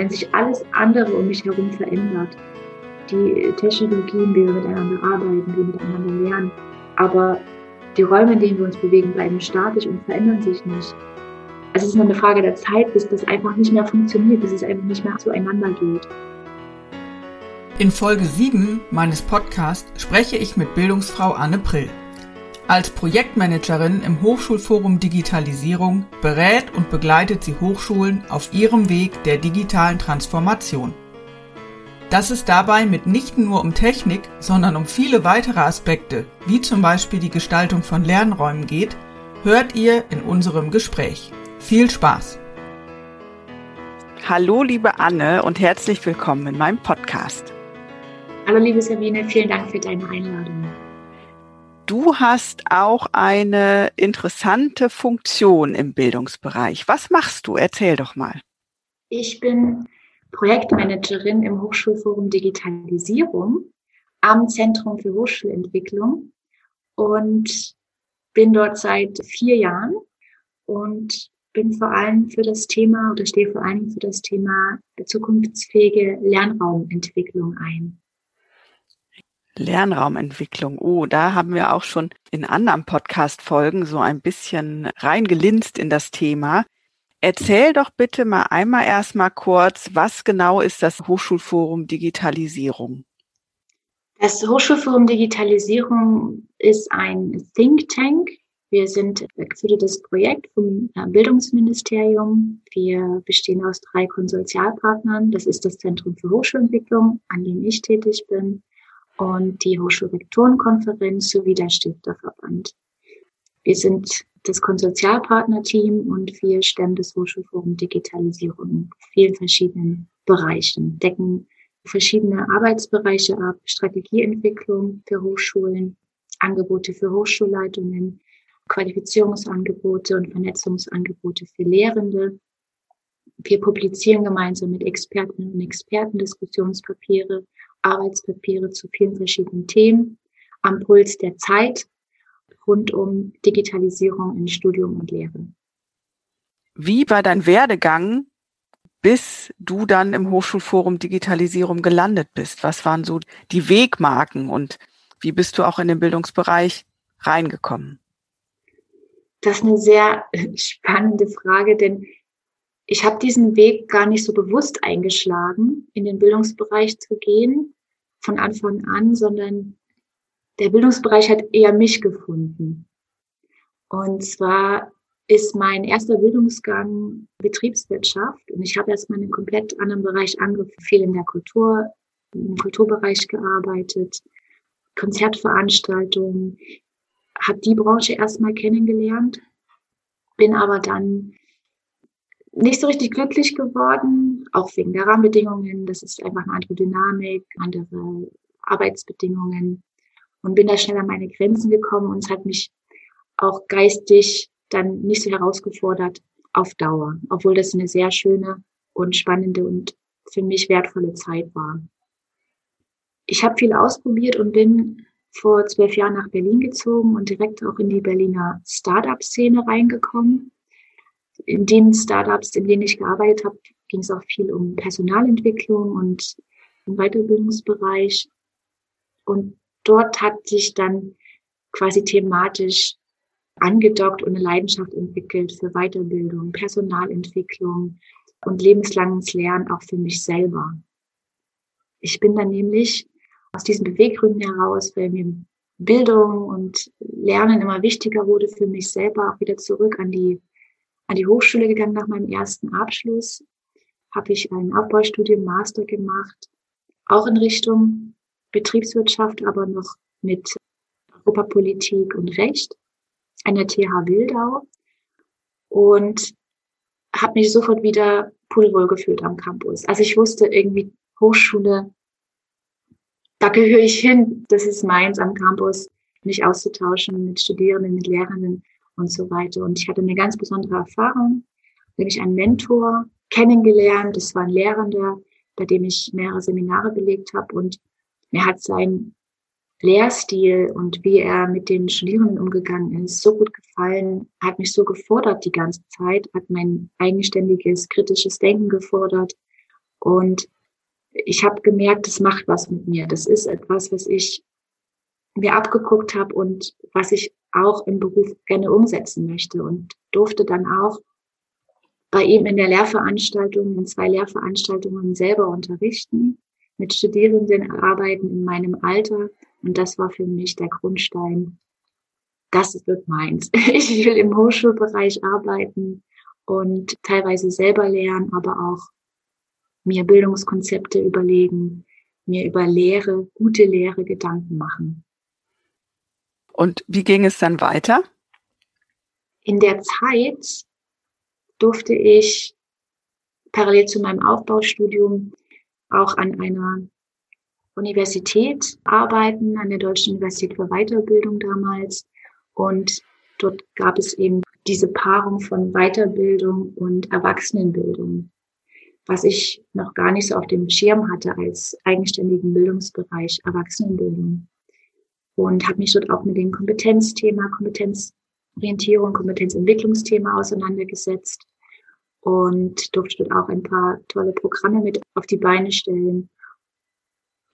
Wenn sich alles andere um mich herum verändert, die Technologien, wie wir miteinander arbeiten, wie wir miteinander lernen, aber die Räume, in denen wir uns bewegen, bleiben statisch und verändern sich nicht. Also es ist nur eine Frage der Zeit, bis das einfach nicht mehr funktioniert, bis es einfach nicht mehr zueinander geht. In Folge 7 meines Podcasts spreche ich mit Bildungsfrau Anne Prill. Als Projektmanagerin im Hochschulforum Digitalisierung berät und begleitet sie Hochschulen auf ihrem Weg der digitalen Transformation. Dass es dabei mitnichten nur um Technik, sondern um viele weitere Aspekte, wie zum Beispiel die Gestaltung von Lernräumen geht, hört ihr in unserem Gespräch. Viel Spaß! Hallo liebe Anne und herzlich willkommen in meinem Podcast. Hallo liebe Sabine, vielen Dank für deine Einladung. Du hast auch eine interessante Funktion im Bildungsbereich. Was machst du? Erzähl doch mal. Ich bin Projektmanagerin im Hochschulforum Digitalisierung am Zentrum für Hochschulentwicklung und bin dort seit vier Jahren und bin vor allem für das Thema oder stehe vor allem für das Thema zukunftsfähige Lernraumentwicklung ein. Lernraumentwicklung. Oh, da haben wir auch schon in anderen Podcast-Folgen so ein bisschen reingelinst in das Thema. Erzähl doch bitte mal einmal erstmal kurz, was genau ist das Hochschulforum Digitalisierung? Das Hochschulforum Digitalisierung ist ein Think Tank. Wir sind das Projekt vom Bildungsministerium. Wir bestehen aus drei Konsortialpartnern. Das ist das Zentrum für Hochschulentwicklung, an dem ich tätig bin und die Hochschulrektorenkonferenz sowie der Stifterverband. Wir sind das Konsortialpartnerteam und wir stemmen das Hochschulforum Digitalisierung in vielen verschiedenen Bereichen, decken verschiedene Arbeitsbereiche ab, Strategieentwicklung für Hochschulen, Angebote für Hochschulleitungen, Qualifizierungsangebote und Vernetzungsangebote für Lehrende. Wir publizieren gemeinsam mit Experten und Experten Diskussionspapiere Arbeitspapiere zu vielen verschiedenen Themen am Puls der Zeit rund um Digitalisierung in Studium und Lehre. Wie war dein Werdegang, bis du dann im Hochschulforum Digitalisierung gelandet bist? Was waren so die Wegmarken und wie bist du auch in den Bildungsbereich reingekommen? Das ist eine sehr spannende Frage, denn ich habe diesen Weg gar nicht so bewusst eingeschlagen, in den Bildungsbereich zu gehen von Anfang an, sondern der Bildungsbereich hat eher mich gefunden. Und zwar ist mein erster Bildungsgang Betriebswirtschaft und ich habe erstmal in einem komplett anderen Bereich angefangen, viel in der Kultur, im Kulturbereich gearbeitet, Konzertveranstaltungen, habe die Branche erstmal kennengelernt, bin aber dann nicht so richtig glücklich geworden, auch wegen der Rahmenbedingungen. Das ist einfach eine andere Dynamik, andere Arbeitsbedingungen und bin da schnell an meine Grenzen gekommen und es hat mich auch geistig dann nicht so herausgefordert auf Dauer, obwohl das eine sehr schöne und spannende und für mich wertvolle Zeit war. Ich habe viel ausprobiert und bin vor zwölf Jahren nach Berlin gezogen und direkt auch in die Berliner Startup-Szene reingekommen in den Startups, in denen ich gearbeitet habe, ging es auch viel um Personalentwicklung und im Weiterbildungsbereich. Und dort hat sich dann quasi thematisch angedockt und eine Leidenschaft entwickelt für Weiterbildung, Personalentwicklung und lebenslanges Lernen auch für mich selber. Ich bin dann nämlich aus diesen Beweggründen heraus, weil mir Bildung und Lernen immer wichtiger wurde für mich selber, auch wieder zurück an die an die Hochschule gegangen nach meinem ersten Abschluss, habe ich ein Aufbaustudium Master gemacht, auch in Richtung Betriebswirtschaft, aber noch mit Europapolitik und Recht an der TH Wildau. Und habe mich sofort wieder pudelwohl gefühlt am Campus. Also ich wusste irgendwie, Hochschule, da gehöre ich hin, das ist meins am Campus, mich auszutauschen mit Studierenden, mit Lehrenden und so weiter. Und ich hatte eine ganz besondere Erfahrung, nämlich einen Mentor kennengelernt. Das war ein Lehrender, bei dem ich mehrere Seminare belegt habe und mir hat sein Lehrstil und wie er mit den Studierenden umgegangen ist, so gut gefallen, hat mich so gefordert die ganze Zeit, hat mein eigenständiges, kritisches Denken gefordert. Und ich habe gemerkt, das macht was mit mir. Das ist etwas, was ich mir abgeguckt habe und was ich auch im Beruf gerne umsetzen möchte und durfte dann auch bei ihm in der Lehrveranstaltung, in zwei Lehrveranstaltungen selber unterrichten, mit Studierenden arbeiten in meinem Alter. Und das war für mich der Grundstein. Das wird meins. Ich will im Hochschulbereich arbeiten und teilweise selber lernen, aber auch mir Bildungskonzepte überlegen, mir über Lehre, gute Lehre Gedanken machen. Und wie ging es dann weiter? In der Zeit durfte ich parallel zu meinem Aufbaustudium auch an einer Universität arbeiten, an der Deutschen Universität für Weiterbildung damals. Und dort gab es eben diese Paarung von Weiterbildung und Erwachsenenbildung, was ich noch gar nicht so auf dem Schirm hatte als eigenständigen Bildungsbereich Erwachsenenbildung. Und habe mich dort auch mit dem Kompetenzthema, Kompetenzorientierung, Kompetenzentwicklungsthema auseinandergesetzt und durfte dort auch ein paar tolle Programme mit auf die Beine stellen.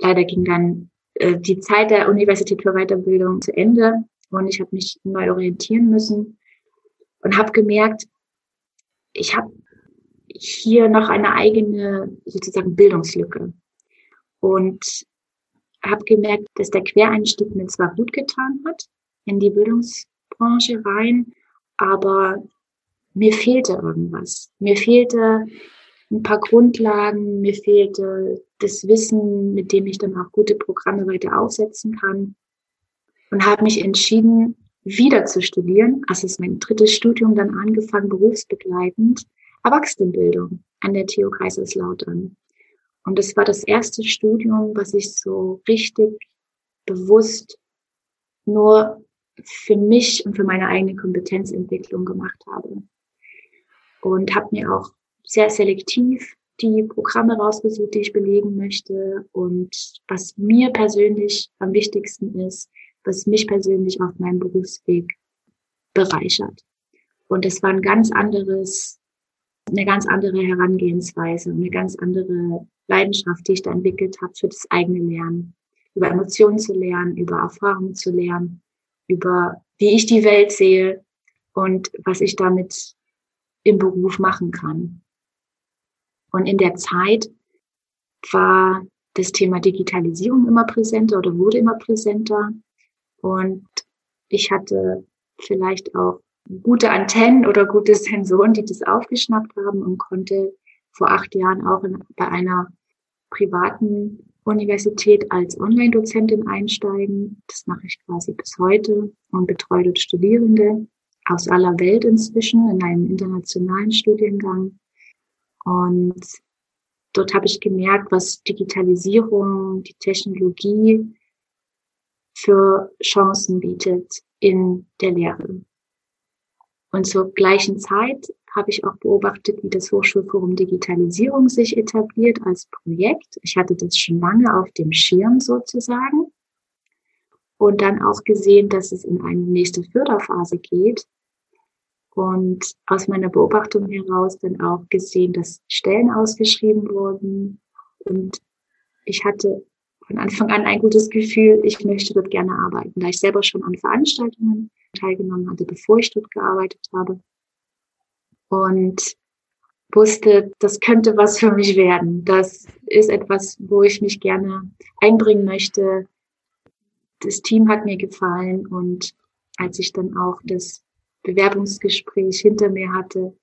Leider ging dann äh, die Zeit der Universität für Weiterbildung zu Ende und ich habe mich neu orientieren müssen und habe gemerkt, ich habe hier noch eine eigene sozusagen Bildungslücke und habe gemerkt, dass der Quereinstieg mir zwar gut getan hat in die Bildungsbranche rein, aber mir fehlte irgendwas. Mir fehlte ein paar Grundlagen, mir fehlte das Wissen, mit dem ich dann auch gute Programme weiter aufsetzen kann. Und habe mich entschieden, wieder zu studieren. Also ist mein drittes Studium dann angefangen, berufsbegleitend, Erwachsenenbildung an der TU Kaiserslautern. Und das war das erste Studium, was ich so richtig bewusst nur für mich und für meine eigene Kompetenzentwicklung gemacht habe und habe mir auch sehr selektiv die Programme rausgesucht, die ich belegen möchte und was mir persönlich am wichtigsten ist, was mich persönlich auf meinem Berufsweg bereichert. Und es war ein ganz anderes, eine ganz andere Herangehensweise, eine ganz andere Leidenschaft, die ich da entwickelt habe für das eigene Lernen, über Emotionen zu lernen, über Erfahrungen zu lernen, über wie ich die Welt sehe und was ich damit im Beruf machen kann. Und in der Zeit war das Thema Digitalisierung immer präsenter oder wurde immer präsenter. Und ich hatte vielleicht auch gute Antennen oder gute Sensoren, die das aufgeschnappt haben und konnte vor acht Jahren auch in, bei einer privaten Universität als Online-Dozentin einsteigen. Das mache ich quasi bis heute und betreue dort Studierende aus aller Welt inzwischen in einem internationalen Studiengang. Und dort habe ich gemerkt, was Digitalisierung, die Technologie für Chancen bietet in der Lehre. Und zur gleichen Zeit habe ich auch beobachtet, wie das Hochschulforum Digitalisierung sich etabliert als Projekt. Ich hatte das schon lange auf dem Schirm sozusagen und dann auch gesehen, dass es in eine nächste Förderphase geht und aus meiner Beobachtung heraus dann auch gesehen, dass Stellen ausgeschrieben wurden. Und ich hatte von Anfang an ein gutes Gefühl, ich möchte dort gerne arbeiten, da ich selber schon an Veranstaltungen teilgenommen hatte, bevor ich dort gearbeitet habe. Und wusste, das könnte was für mich werden. Das ist etwas, wo ich mich gerne einbringen möchte. Das Team hat mir gefallen und als ich dann auch das Bewerbungsgespräch hinter mir hatte,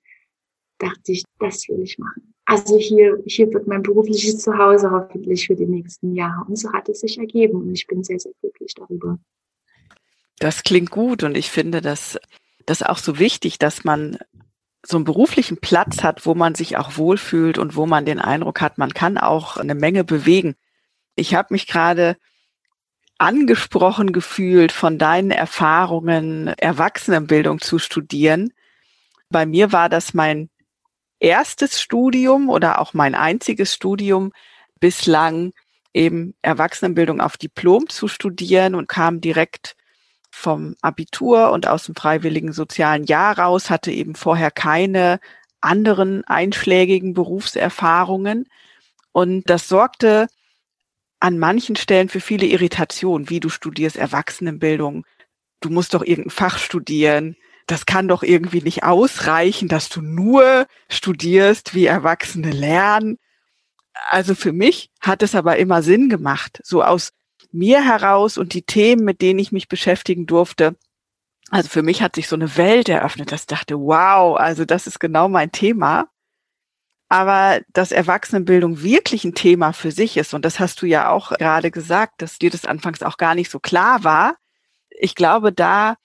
dachte ich, das will ich machen. Also hier, hier wird mein berufliches Zuhause hoffentlich für die nächsten Jahre. Und so hat es sich ergeben und ich bin sehr, sehr glücklich darüber. Das klingt gut und ich finde das, das auch so wichtig, dass man so einen beruflichen Platz hat, wo man sich auch wohlfühlt und wo man den Eindruck hat, man kann auch eine Menge bewegen. Ich habe mich gerade angesprochen gefühlt von deinen Erfahrungen, Erwachsenenbildung zu studieren. Bei mir war das mein erstes Studium oder auch mein einziges Studium bislang eben Erwachsenenbildung auf Diplom zu studieren und kam direkt vom Abitur und aus dem freiwilligen sozialen Jahr raus, hatte eben vorher keine anderen einschlägigen Berufserfahrungen. Und das sorgte an manchen Stellen für viele Irritationen, wie du studierst Erwachsenenbildung. Du musst doch irgendein Fach studieren. Das kann doch irgendwie nicht ausreichen, dass du nur studierst, wie Erwachsene lernen. Also für mich hat es aber immer Sinn gemacht, so aus mir heraus und die Themen, mit denen ich mich beschäftigen durfte. Also für mich hat sich so eine Welt eröffnet, dass ich dachte, wow, also das ist genau mein Thema. Aber dass Erwachsenenbildung wirklich ein Thema für sich ist, und das hast du ja auch gerade gesagt, dass dir das anfangs auch gar nicht so klar war. Ich glaube, da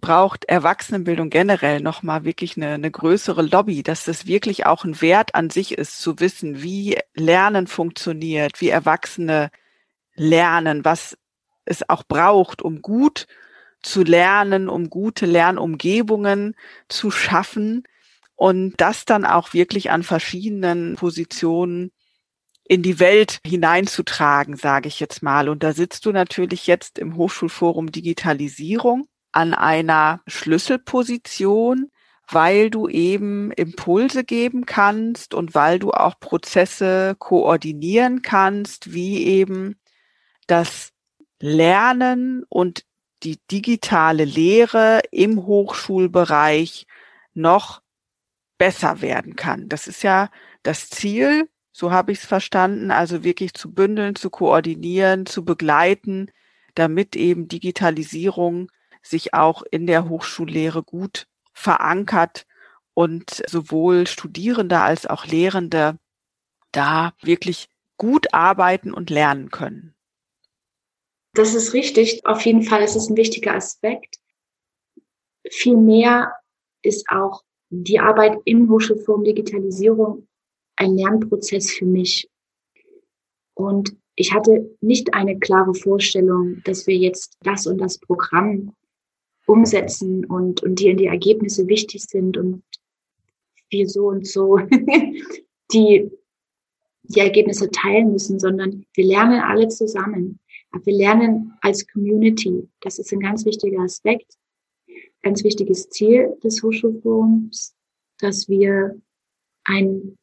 braucht Erwachsenenbildung generell nochmal wirklich eine, eine größere Lobby, dass das wirklich auch ein Wert an sich ist, zu wissen, wie Lernen funktioniert, wie Erwachsene lernen, was es auch braucht, um gut zu lernen, um gute Lernumgebungen zu schaffen und das dann auch wirklich an verschiedenen Positionen in die Welt hineinzutragen, sage ich jetzt mal. Und da sitzt du natürlich jetzt im Hochschulforum Digitalisierung an einer Schlüsselposition, weil du eben Impulse geben kannst und weil du auch Prozesse koordinieren kannst, wie eben das Lernen und die digitale Lehre im Hochschulbereich noch besser werden kann. Das ist ja das Ziel, so habe ich es verstanden, also wirklich zu bündeln, zu koordinieren, zu begleiten, damit eben Digitalisierung sich auch in der Hochschullehre gut verankert und sowohl Studierende als auch Lehrende da wirklich gut arbeiten und lernen können. Das ist richtig. Auf jeden Fall ist es ein wichtiger Aspekt. Vielmehr ist auch die Arbeit im Hochschulforum Digitalisierung ein Lernprozess für mich. Und ich hatte nicht eine klare Vorstellung, dass wir jetzt das und das Programm umsetzen und, und die in die Ergebnisse wichtig sind und wir so und so die, die Ergebnisse teilen müssen, sondern wir lernen alle zusammen. Wir lernen als Community. Das ist ein ganz wichtiger Aspekt, ganz wichtiges Ziel des Hochschulforums, dass wir ein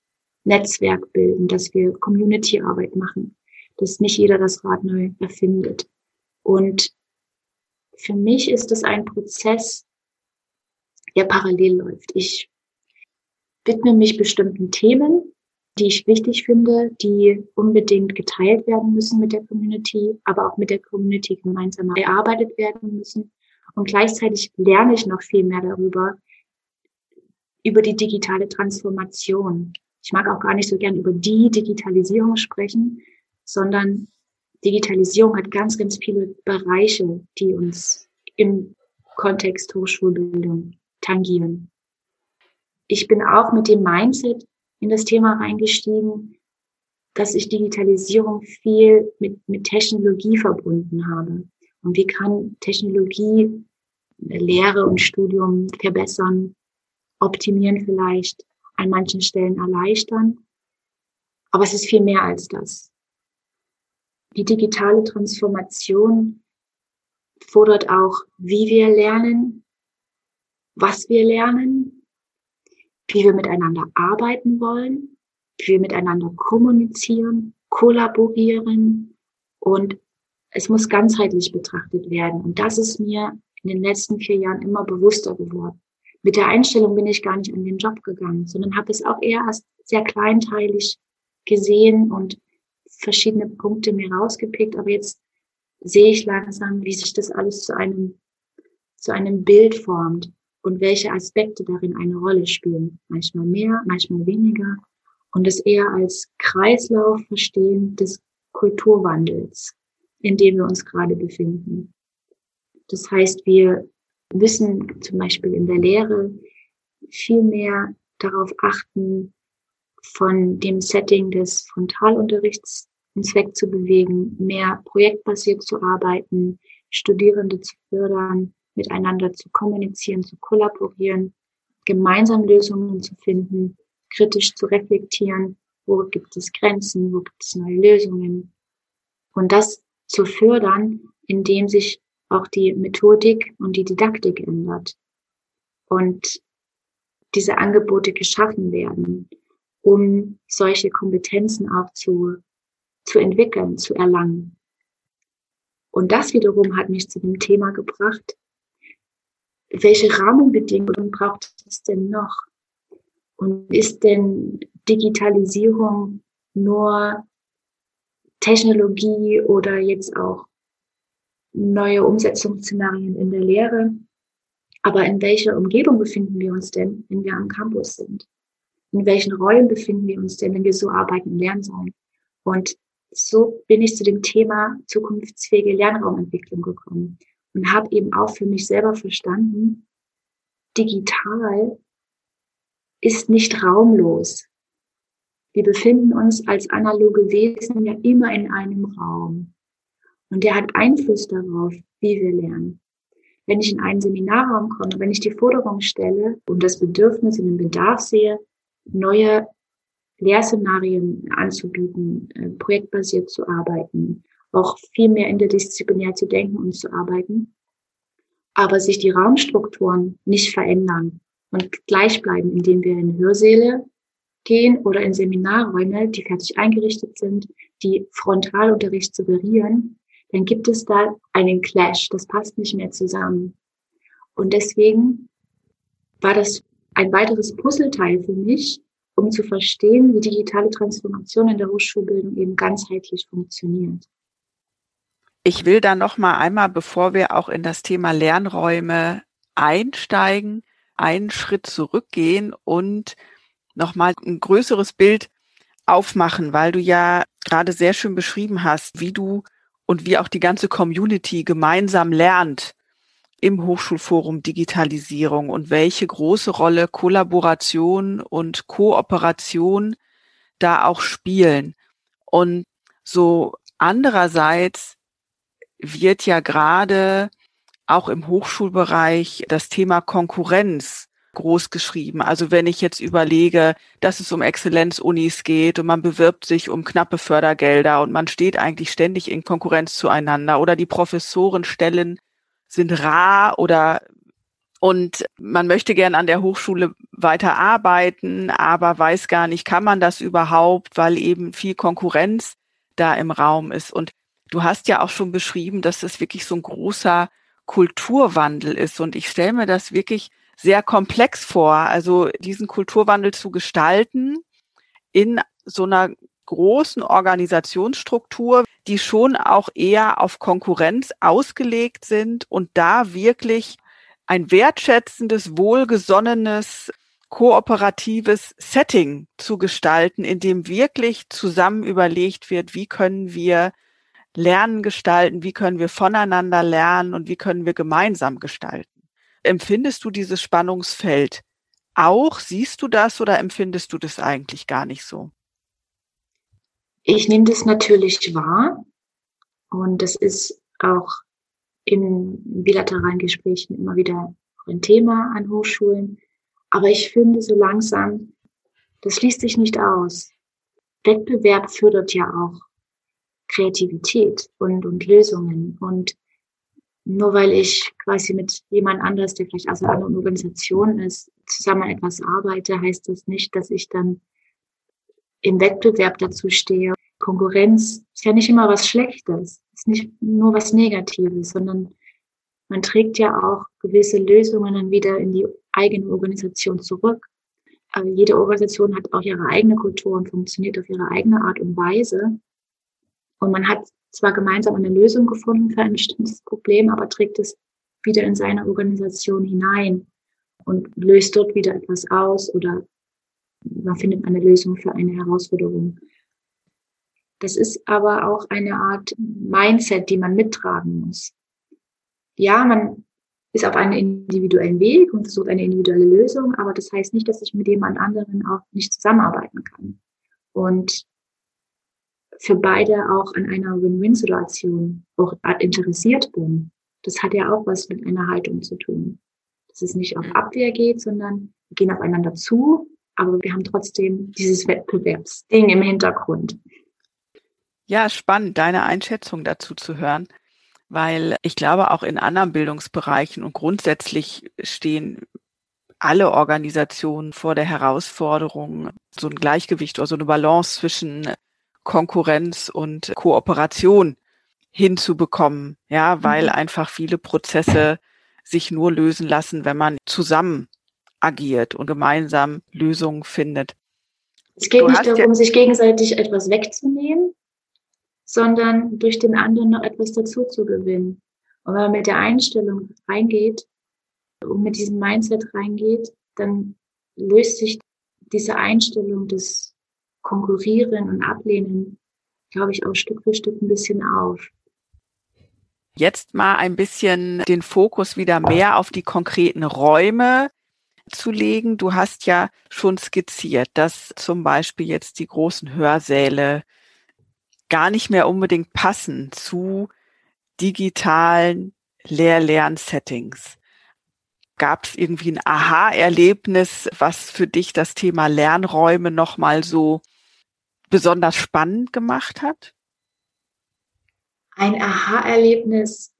Netzwerk bilden, dass wir Community-Arbeit machen, dass nicht jeder das Rad neu erfindet. Und für mich ist es ein Prozess, der parallel läuft. Ich widme mich bestimmten Themen, die ich wichtig finde, die unbedingt geteilt werden müssen mit der Community, aber auch mit der Community gemeinsam erarbeitet werden müssen. Und gleichzeitig lerne ich noch viel mehr darüber, über die digitale Transformation. Ich mag auch gar nicht so gern über die Digitalisierung sprechen, sondern Digitalisierung hat ganz, ganz viele Bereiche, die uns im Kontext Hochschulbildung tangieren. Ich bin auch mit dem Mindset in das Thema reingestiegen, dass ich Digitalisierung viel mit, mit Technologie verbunden habe. Und wie kann Technologie Lehre und Studium verbessern, optimieren vielleicht, an manchen Stellen erleichtern. Aber es ist viel mehr als das. Die digitale Transformation fordert auch, wie wir lernen, was wir lernen, wie wir miteinander arbeiten wollen, wie wir miteinander kommunizieren, kollaborieren und es muss ganzheitlich betrachtet werden. Und das ist mir in den letzten vier Jahren immer bewusster geworden. Mit der Einstellung bin ich gar nicht an den Job gegangen, sondern habe es auch eher erst sehr kleinteilig gesehen und verschiedene Punkte mir rausgepickt. Aber jetzt sehe ich langsam, wie sich das alles zu einem, zu einem Bild formt und welche Aspekte darin eine Rolle spielen. Manchmal mehr, manchmal weniger. Und es eher als Kreislauf verstehen des Kulturwandels, in dem wir uns gerade befinden. Das heißt, wir wissen zum Beispiel in der Lehre, viel mehr darauf achten, von dem Setting des Frontalunterrichts uns wegzubewegen, mehr projektbasiert zu arbeiten, Studierende zu fördern, miteinander zu kommunizieren, zu kollaborieren, gemeinsam Lösungen zu finden, kritisch zu reflektieren, wo gibt es Grenzen, wo gibt es neue Lösungen. Und das zu fördern, indem sich auch die Methodik und die Didaktik ändert und diese Angebote geschaffen werden, um solche Kompetenzen auch zu, zu entwickeln, zu erlangen. Und das wiederum hat mich zu dem Thema gebracht, welche Rahmenbedingungen braucht es denn noch? Und ist denn Digitalisierung nur Technologie oder jetzt auch neue Umsetzungsszenarien in der Lehre? Aber in welcher Umgebung befinden wir uns denn, wenn wir am Campus sind? In welchen Räumen befinden wir uns denn, wenn wir so arbeiten und lernen sollen? Und so bin ich zu dem Thema zukunftsfähige Lernraumentwicklung gekommen und habe eben auch für mich selber verstanden, digital ist nicht raumlos. Wir befinden uns als analoge Wesen ja immer in einem Raum. Und der hat Einfluss darauf, wie wir lernen. Wenn ich in einen Seminarraum komme, wenn ich die Forderung stelle und das Bedürfnis und den Bedarf sehe, neue Lehrszenarien anzubieten, äh, projektbasiert zu arbeiten, auch viel mehr interdisziplinär zu denken und zu arbeiten, aber sich die Raumstrukturen nicht verändern und gleich bleiben, indem wir in Hörsäle gehen oder in Seminarräume, die fertig eingerichtet sind, die Frontalunterricht suggerieren, dann gibt es da einen Clash. Das passt nicht mehr zusammen. Und deswegen war das ein weiteres Puzzleteil für mich, um zu verstehen, wie digitale Transformation in der Hochschulbildung eben ganzheitlich funktioniert. Ich will da noch mal einmal, bevor wir auch in das Thema Lernräume einsteigen, einen Schritt zurückgehen und noch mal ein größeres Bild aufmachen, weil du ja gerade sehr schön beschrieben hast, wie du und wie auch die ganze Community gemeinsam lernt im Hochschulforum Digitalisierung und welche große Rolle Kollaboration und Kooperation da auch spielen. Und so andererseits wird ja gerade auch im Hochschulbereich das Thema Konkurrenz groß geschrieben. Also wenn ich jetzt überlege, dass es um Exzellenzunis geht und man bewirbt sich um knappe Fördergelder und man steht eigentlich ständig in Konkurrenz zueinander oder die Professorenstellen sind rar oder und man möchte gern an der Hochschule weiter arbeiten, aber weiß gar nicht, kann man das überhaupt, weil eben viel Konkurrenz da im Raum ist. Und Du hast ja auch schon beschrieben, dass das wirklich so ein großer Kulturwandel ist. Und ich stelle mir das wirklich sehr komplex vor, also diesen Kulturwandel zu gestalten in so einer großen Organisationsstruktur, die schon auch eher auf Konkurrenz ausgelegt sind und da wirklich ein wertschätzendes, wohlgesonnenes, kooperatives Setting zu gestalten, in dem wirklich zusammen überlegt wird, wie können wir Lernen gestalten, wie können wir voneinander lernen und wie können wir gemeinsam gestalten. Empfindest du dieses Spannungsfeld auch? Siehst du das oder empfindest du das eigentlich gar nicht so? Ich nehme das natürlich wahr und das ist auch in bilateralen Gesprächen immer wieder ein Thema an Hochschulen. Aber ich finde so langsam, das schließt sich nicht aus. Wettbewerb fördert ja auch Kreativität und, und Lösungen. Und nur weil ich quasi mit jemand anders, der vielleicht aus einer anderen Organisation ist, zusammen etwas arbeite, heißt das nicht, dass ich dann im Wettbewerb dazu stehe. Konkurrenz ist ja nicht immer was Schlechtes, ist nicht nur was Negatives, sondern man trägt ja auch gewisse Lösungen dann wieder in die eigene Organisation zurück. Aber jede Organisation hat auch ihre eigene Kultur und funktioniert auf ihre eigene Art und Weise. Und man hat zwar gemeinsam eine Lösung gefunden für ein bestimmtes Problem, aber trägt es wieder in seine Organisation hinein und löst dort wieder etwas aus oder man findet eine Lösung für eine Herausforderung. Das ist aber auch eine Art Mindset, die man mittragen muss. Ja, man ist auf einen individuellen Weg und sucht eine individuelle Lösung, aber das heißt nicht, dass ich mit jemand anderen auch nicht zusammenarbeiten kann. Und für beide auch an einer Win-Win-Situation auch interessiert bin. Das hat ja auch was mit einer Haltung zu tun. Dass es nicht auf Abwehr geht, sondern wir gehen aufeinander zu, aber wir haben trotzdem dieses Wettbewerbsding im Hintergrund. Ja, spannend, deine Einschätzung dazu zu hören, weil ich glaube, auch in anderen Bildungsbereichen und grundsätzlich stehen alle Organisationen vor der Herausforderung, so ein Gleichgewicht oder so eine Balance zwischen Konkurrenz und Kooperation hinzubekommen, ja, weil mhm. einfach viele Prozesse sich nur lösen lassen, wenn man zusammen agiert und gemeinsam Lösungen findet. Es geht du nicht darum, ja sich gegenseitig etwas wegzunehmen, sondern durch den anderen noch etwas dazu zu gewinnen. Und wenn man mit der Einstellung reingeht und mit diesem Mindset reingeht, dann löst sich diese Einstellung des Konkurrieren und Ablehnen, glaube ich, auch Stück für Stück ein bisschen auf. Jetzt mal ein bisschen den Fokus wieder mehr auf die konkreten Räume zu legen. Du hast ja schon skizziert, dass zum Beispiel jetzt die großen Hörsäle gar nicht mehr unbedingt passen zu digitalen Lehr-Lern-Settings. Gab es irgendwie ein Aha-Erlebnis, was für dich das Thema Lernräume nochmal so besonders spannend gemacht hat? Ein Aha-Erlebnis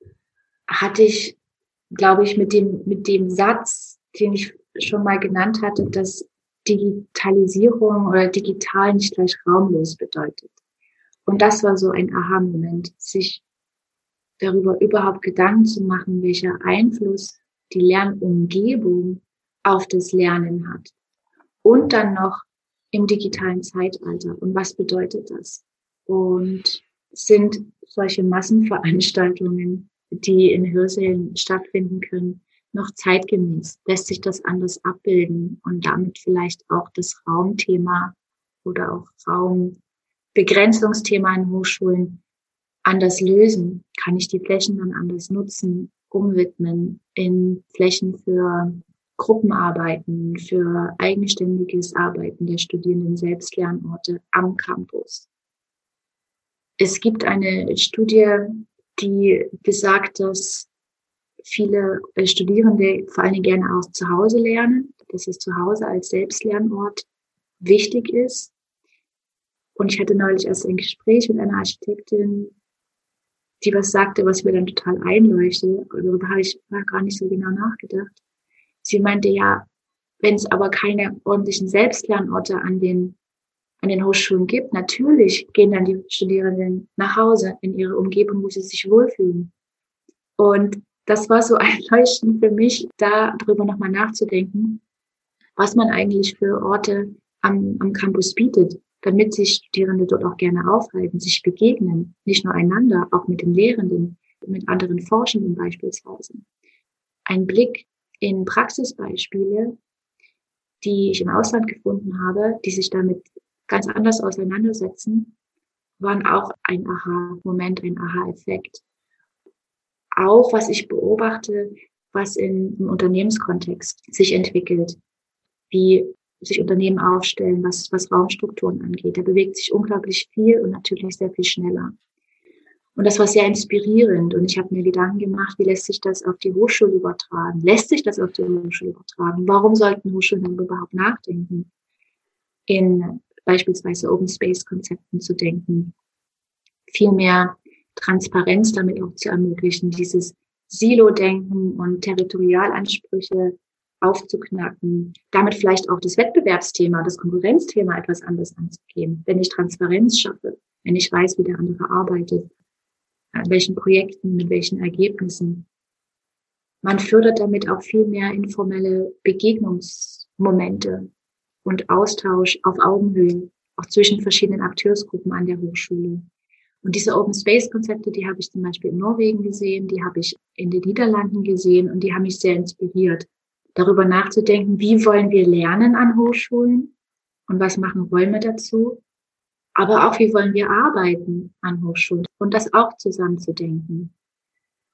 hatte ich, glaube ich, mit dem, mit dem Satz, den ich schon mal genannt hatte, dass Digitalisierung oder digital nicht gleich raumlos bedeutet. Und das war so ein Aha-Moment, sich darüber überhaupt Gedanken zu machen, welcher Einfluss die Lernumgebung auf das Lernen hat. Und dann noch im digitalen Zeitalter. Und was bedeutet das? Und sind solche Massenveranstaltungen, die in Hörsälen stattfinden können, noch zeitgemäß? Lässt sich das anders abbilden und damit vielleicht auch das Raumthema oder auch Raumbegrenzungsthema in Hochschulen anders lösen? Kann ich die Flächen dann anders nutzen, umwidmen in Flächen für Gruppenarbeiten, für eigenständiges Arbeiten der Studierenden Selbstlernorte am Campus? Es gibt eine Studie, die besagt, dass viele äh, Studierende vor Dingen gerne auch zu Hause lernen, dass es zu Hause als Selbstlernort wichtig ist. Und ich hatte neulich erst ein Gespräch mit einer Architektin, die was sagte, was mir dann total einleuchtet. Darüber habe ich gar nicht so genau nachgedacht. Sie meinte ja, wenn es aber keine ordentlichen Selbstlernorte an den an den Hochschulen gibt. Natürlich gehen dann die Studierenden nach Hause in ihre Umgebung, wo sie sich wohlfühlen. Und das war so ein Leuchten für mich, da darüber nochmal nachzudenken, was man eigentlich für Orte am, am Campus bietet, damit sich Studierende dort auch gerne aufhalten, sich begegnen, nicht nur einander, auch mit den Lehrenden, mit anderen Forschenden beispielsweise. Ein Blick in Praxisbeispiele, die ich im Ausland gefunden habe, die sich damit ganz anders auseinandersetzen, waren auch ein Aha-Moment, ein Aha-Effekt. Auch was ich beobachte, was in, im Unternehmenskontext sich entwickelt, wie sich Unternehmen aufstellen, was, was Raumstrukturen angeht. Da bewegt sich unglaublich viel und natürlich sehr viel schneller. Und das war sehr inspirierend. Und ich habe mir Gedanken gemacht, wie lässt sich das auf die Hochschule übertragen? Lässt sich das auf die Hochschule übertragen? Warum sollten Hochschulen überhaupt nachdenken? In beispielsweise Open Space Konzepten zu denken, viel mehr Transparenz damit auch zu ermöglichen, dieses Silo-Denken und Territorialansprüche aufzuknacken, damit vielleicht auch das Wettbewerbsthema, das Konkurrenzthema etwas anders anzugehen. Wenn ich Transparenz schaffe, wenn ich weiß, wie der andere arbeitet, an welchen Projekten, mit welchen Ergebnissen. Man fördert damit auch viel mehr informelle Begegnungsmomente und Austausch auf Augenhöhe, auch zwischen verschiedenen Akteursgruppen an der Hochschule. Und diese Open Space Konzepte, die habe ich zum Beispiel in Norwegen gesehen, die habe ich in den Niederlanden gesehen und die haben mich sehr inspiriert, darüber nachzudenken, wie wollen wir lernen an Hochschulen und was machen Räume dazu, aber auch wie wollen wir arbeiten an Hochschulen und das auch zusammenzudenken.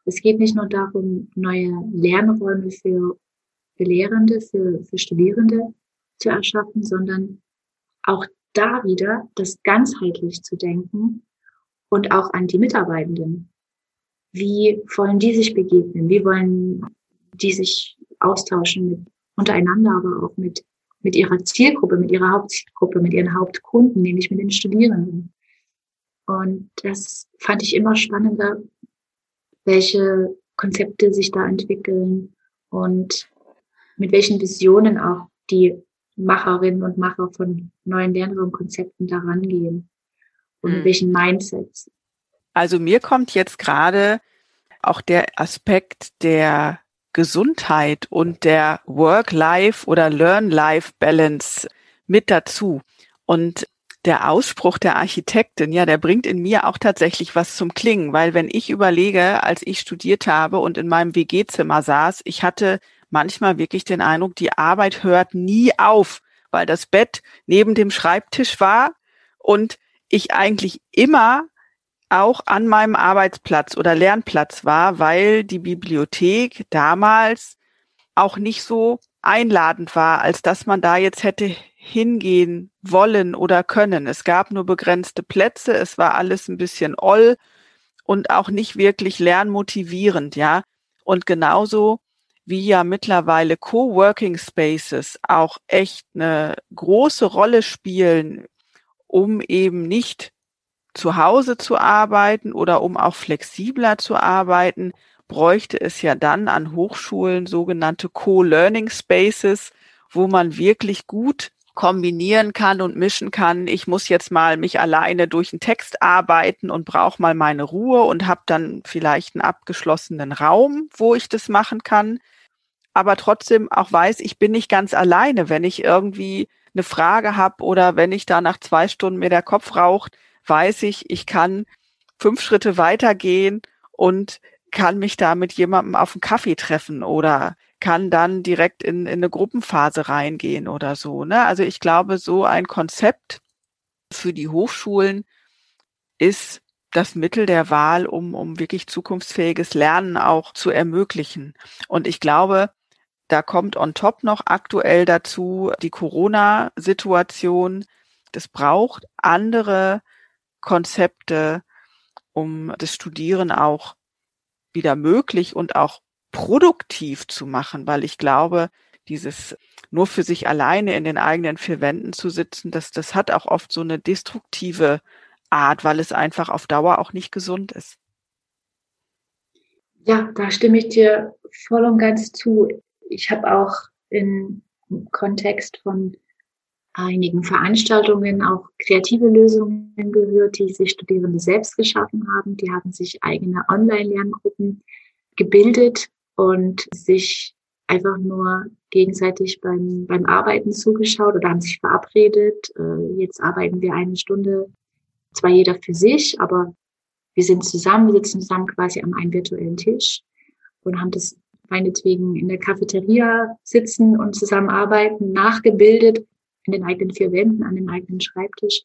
Es geht nicht nur darum, neue Lernräume für, für Lehrende, für, für Studierende zu erschaffen, sondern auch da wieder das ganzheitlich zu denken und auch an die Mitarbeitenden. Wie wollen die sich begegnen? Wie wollen die sich austauschen mit untereinander, aber auch mit, mit ihrer Zielgruppe, mit ihrer Hauptzielgruppe, mit ihren Hauptkunden, nämlich mit den Studierenden? Und das fand ich immer spannender, welche Konzepte sich da entwickeln und mit welchen Visionen auch die Macherinnen und Macher von neuen Lernraumkonzepten da rangehen und mit hm. welchen Mindsets. Also mir kommt jetzt gerade auch der Aspekt der Gesundheit und der Work-Life oder Learn-Life-Balance mit dazu. Und der Ausspruch der Architektin, ja, der bringt in mir auch tatsächlich was zum Klingen, weil wenn ich überlege, als ich studiert habe und in meinem WG-Zimmer saß, ich hatte manchmal wirklich den Eindruck, die Arbeit hört nie auf, weil das Bett neben dem Schreibtisch war und ich eigentlich immer auch an meinem Arbeitsplatz oder Lernplatz war, weil die Bibliothek damals auch nicht so einladend war, als dass man da jetzt hätte hingehen wollen oder können. Es gab nur begrenzte Plätze, es war alles ein bisschen oll und auch nicht wirklich lernmotivierend, ja. Und genauso wie ja mittlerweile Coworking Spaces auch echt eine große Rolle spielen, um eben nicht zu Hause zu arbeiten oder um auch flexibler zu arbeiten, bräuchte es ja dann an Hochschulen sogenannte Co-Learning Spaces, wo man wirklich gut kombinieren kann und mischen kann. Ich muss jetzt mal mich alleine durch einen Text arbeiten und brauche mal meine Ruhe und habe dann vielleicht einen abgeschlossenen Raum, wo ich das machen kann. Aber trotzdem auch weiß, ich bin nicht ganz alleine, wenn ich irgendwie eine Frage habe oder wenn ich da nach zwei Stunden mir der Kopf raucht, weiß ich, ich kann fünf Schritte weitergehen und kann mich da mit jemandem auf einen Kaffee treffen oder kann dann direkt in, in eine Gruppenphase reingehen oder so. Ne? Also ich glaube, so ein Konzept für die Hochschulen ist das Mittel der Wahl, um, um wirklich zukunftsfähiges Lernen auch zu ermöglichen. Und ich glaube, da kommt on top noch aktuell dazu die Corona-Situation. Das braucht andere Konzepte, um das Studieren auch wieder möglich und auch produktiv zu machen, weil ich glaube, dieses nur für sich alleine in den eigenen vier Wänden zu sitzen, das, das hat auch oft so eine destruktive Art, weil es einfach auf Dauer auch nicht gesund ist. Ja, da stimme ich dir voll und ganz zu. Ich habe auch im Kontext von einigen Veranstaltungen auch kreative Lösungen gehört, die sich Studierende selbst geschaffen haben. Die haben sich eigene Online-Lerngruppen gebildet und sich einfach nur gegenseitig beim, beim Arbeiten zugeschaut oder haben sich verabredet. Äh, jetzt arbeiten wir eine Stunde, zwar jeder für sich, aber wir sind zusammen, wir sitzen zusammen quasi am einen virtuellen Tisch und haben das meinetwegen in der Cafeteria sitzen und zusammenarbeiten, nachgebildet in den eigenen vier Wänden, an dem eigenen Schreibtisch.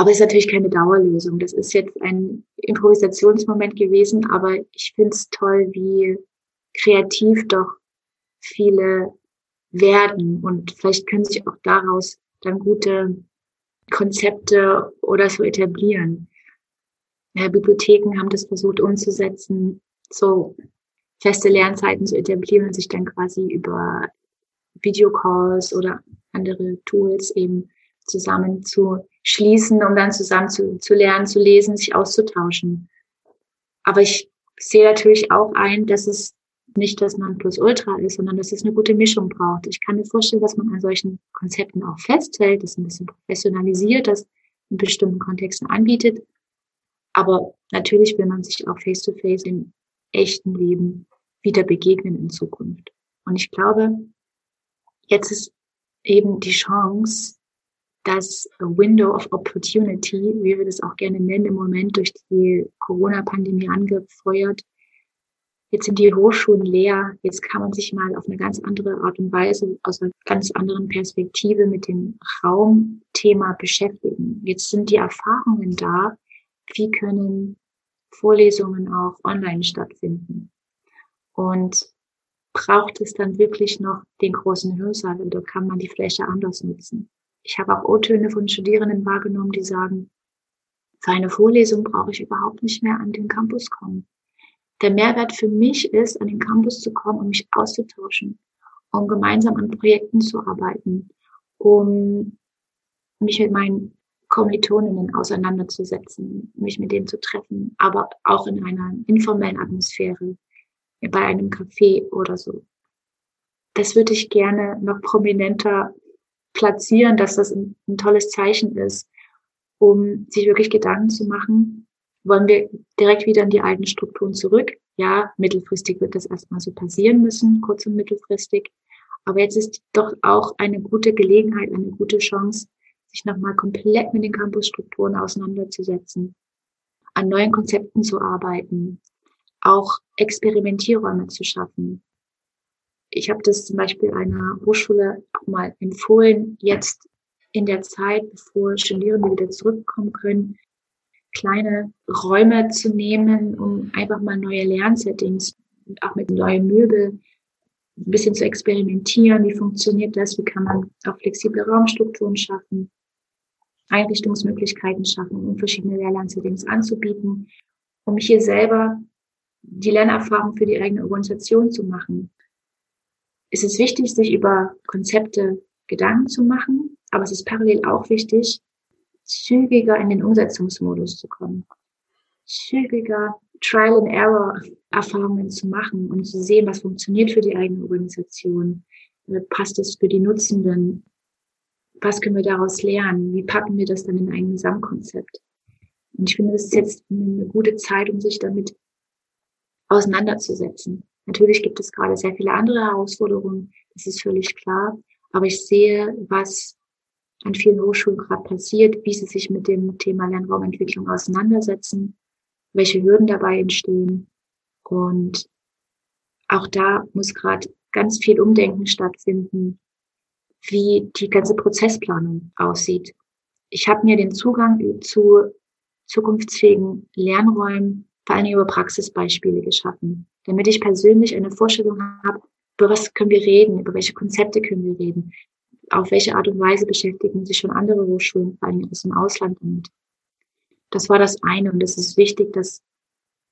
Aber es ist natürlich keine Dauerlösung. Das ist jetzt ein Improvisationsmoment gewesen, aber ich finde es toll, wie kreativ doch viele werden und vielleicht können sich auch daraus dann gute Konzepte oder so etablieren. Ja, Bibliotheken haben das versucht umzusetzen, so feste Lernzeiten zu etablieren und sich dann quasi über Videocalls oder andere Tools eben zusammen zu schließen, um dann zusammen zu, zu lernen, zu lesen, sich auszutauschen. Aber ich sehe natürlich auch ein, dass es nicht das Nonplusultra ist, sondern dass es eine gute Mischung braucht. Ich kann mir vorstellen, dass man an solchen Konzepten auch festhält, das ein bisschen professionalisiert, das in bestimmten Kontexten anbietet. Aber natürlich will man sich auch face-to-face -face im echten Leben wieder begegnen in Zukunft. Und ich glaube, jetzt ist eben die Chance, das Window of Opportunity, wie wir das auch gerne nennen, im Moment durch die Corona-Pandemie angefeuert. Jetzt sind die Hochschulen leer. Jetzt kann man sich mal auf eine ganz andere Art und Weise, aus einer ganz anderen Perspektive mit dem Raumthema beschäftigen. Jetzt sind die Erfahrungen da. Wie können Vorlesungen auch online stattfinden. Und braucht es dann wirklich noch den großen Hörsaal oder kann man die Fläche anders nutzen? Ich habe auch O-Töne von Studierenden wahrgenommen, die sagen, für eine Vorlesung brauche ich überhaupt nicht mehr an den Campus kommen. Der Mehrwert für mich ist, an den Campus zu kommen, um mich auszutauschen, um gemeinsam an Projekten zu arbeiten, um mich mit meinen Kommilitoninnen auseinanderzusetzen, mich mit denen zu treffen, aber auch in einer informellen Atmosphäre, bei einem Café oder so. Das würde ich gerne noch prominenter platzieren, dass das ein, ein tolles Zeichen ist, um sich wirklich Gedanken zu machen, wollen wir direkt wieder in die alten Strukturen zurück? Ja, mittelfristig wird das erstmal so passieren müssen, kurz- und mittelfristig. Aber jetzt ist doch auch eine gute Gelegenheit, eine gute Chance, sich nochmal komplett mit den Campusstrukturen auseinanderzusetzen, an neuen Konzepten zu arbeiten, auch Experimentierräume zu schaffen. Ich habe das zum Beispiel einer Hochschule auch mal empfohlen, jetzt in der Zeit, bevor Studierende wieder zurückkommen können, kleine Räume zu nehmen, um einfach mal neue Lernsettings und auch mit neuen Möbeln ein bisschen zu experimentieren. Wie funktioniert das? Wie kann man auch flexible Raumstrukturen schaffen? Einrichtungsmöglichkeiten schaffen, um verschiedene Lehrlernsettings anzubieten, um hier selber die Lernerfahrung für die eigene Organisation zu machen. Es ist wichtig, sich über Konzepte Gedanken zu machen, aber es ist parallel auch wichtig, zügiger in den Umsetzungsmodus zu kommen. Zügiger Trial and Error Erfahrungen zu machen und zu sehen, was funktioniert für die eigene Organisation. Passt es für die Nutzenden? Was können wir daraus lernen? Wie packen wir das dann in ein Gesamtkonzept? Und ich finde, das ist jetzt eine gute Zeit, um sich damit auseinanderzusetzen. Natürlich gibt es gerade sehr viele andere Herausforderungen, das ist völlig klar. Aber ich sehe, was an vielen Hochschulen gerade passiert, wie sie sich mit dem Thema Lernraumentwicklung auseinandersetzen, welche Hürden dabei entstehen. Und auch da muss gerade ganz viel Umdenken stattfinden, wie die ganze Prozessplanung aussieht. Ich habe mir den Zugang zu zukunftsfähigen Lernräumen allem über Praxisbeispiele geschaffen, damit ich persönlich eine Vorstellung habe, über was können wir reden, über welche Konzepte können wir reden, auf welche Art und Weise beschäftigen sich schon andere Hochschulen, vor allem aus dem Ausland damit. Das war das eine und es ist wichtig, dass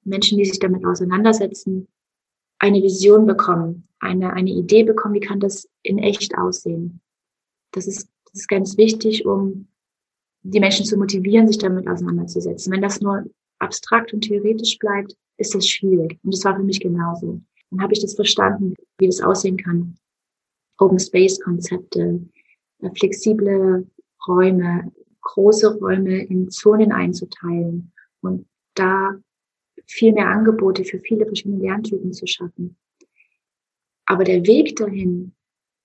Menschen, die sich damit auseinandersetzen, eine Vision bekommen, eine, eine Idee bekommen, wie kann das in echt aussehen. Das ist, das ist ganz wichtig, um die Menschen zu motivieren, sich damit auseinanderzusetzen. Wenn das nur abstrakt und theoretisch bleibt, ist das schwierig. Und das war für mich genauso. Dann habe ich das verstanden, wie das aussehen kann. Open Space Konzepte, äh, flexible Räume, große Räume in Zonen einzuteilen und da viel mehr Angebote für viele verschiedene Lerntypen zu schaffen. Aber der Weg dahin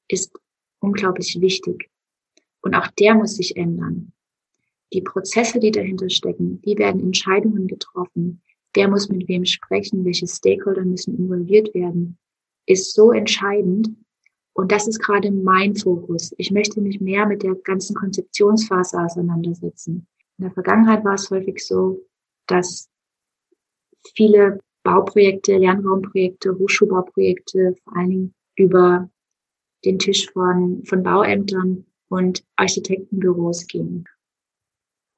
ist unglaublich wichtig. Und auch der muss sich ändern. Die Prozesse, die dahinter stecken, die werden Entscheidungen getroffen. Wer muss mit wem sprechen? Welche Stakeholder müssen involviert werden? Ist so entscheidend. Und das ist gerade mein Fokus. Ich möchte mich mehr mit der ganzen Konzeptionsphase auseinandersetzen. In der Vergangenheit war es häufig so, dass viele Bauprojekte, Lernraumprojekte, Hochschulbauprojekte vor allen Dingen über den Tisch von, von Bauämtern und Architektenbüros gingen.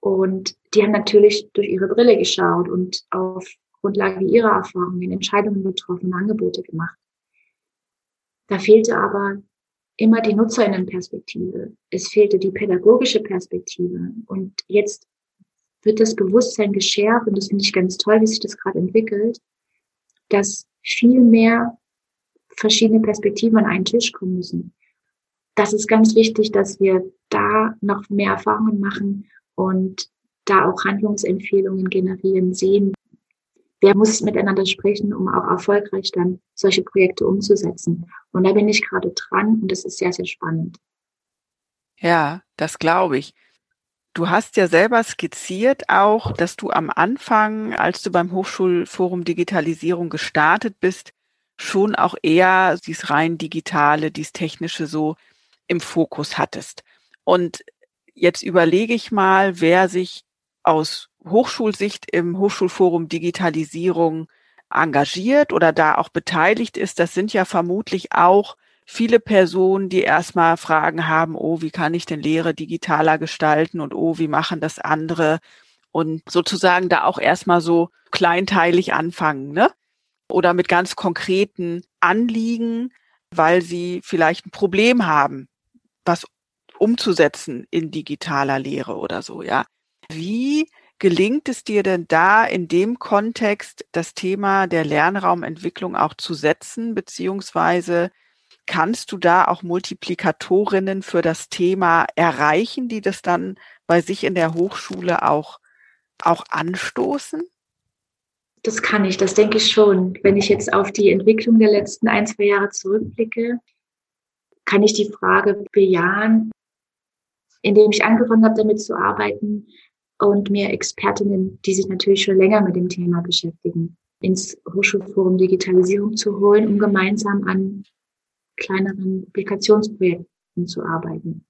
Und die haben natürlich durch ihre Brille geschaut und auf Grundlage ihrer Erfahrungen Entscheidungen getroffen, Angebote gemacht. Da fehlte aber immer die Nutzerinnenperspektive. Es fehlte die pädagogische Perspektive. Und jetzt wird das Bewusstsein geschärft, und das finde ich ganz toll, wie sich das gerade entwickelt, dass viel mehr verschiedene Perspektiven an einen Tisch kommen müssen. Das ist ganz wichtig, dass wir da noch mehr Erfahrungen machen und da auch Handlungsempfehlungen generieren, sehen, wer muss miteinander sprechen, um auch erfolgreich dann solche Projekte umzusetzen. Und da bin ich gerade dran und das ist sehr, sehr spannend. Ja, das glaube ich. Du hast ja selber skizziert auch, dass du am Anfang, als du beim Hochschulforum Digitalisierung gestartet bist, schon auch eher dies rein digitale, dies technische so im Fokus hattest. Und jetzt überlege ich mal, wer sich aus Hochschulsicht im Hochschulforum Digitalisierung engagiert oder da auch beteiligt ist, das sind ja vermutlich auch viele Personen, die erstmal Fragen haben, oh, wie kann ich denn Lehre digitaler gestalten und oh, wie machen das andere? Und sozusagen da auch erstmal so kleinteilig anfangen, ne? Oder mit ganz konkreten Anliegen, weil sie vielleicht ein Problem haben, was umzusetzen in digitaler Lehre oder so, ja. Wie gelingt es dir denn da in dem Kontext das Thema der Lernraumentwicklung auch zu setzen, beziehungsweise kannst du da auch Multiplikatorinnen für das Thema erreichen, die das dann bei sich in der Hochschule auch, auch anstoßen? Das kann ich, das denke ich schon. Wenn ich jetzt auf die Entwicklung der letzten ein, zwei Jahre zurückblicke, kann ich die Frage bejahen, indem ich angefangen habe, damit zu arbeiten und mir Expertinnen, die sich natürlich schon länger mit dem Thema beschäftigen, ins Hochschulforum Digitalisierung zu holen, um gemeinsam an kleineren Applikationsprojekten zu arbeiten.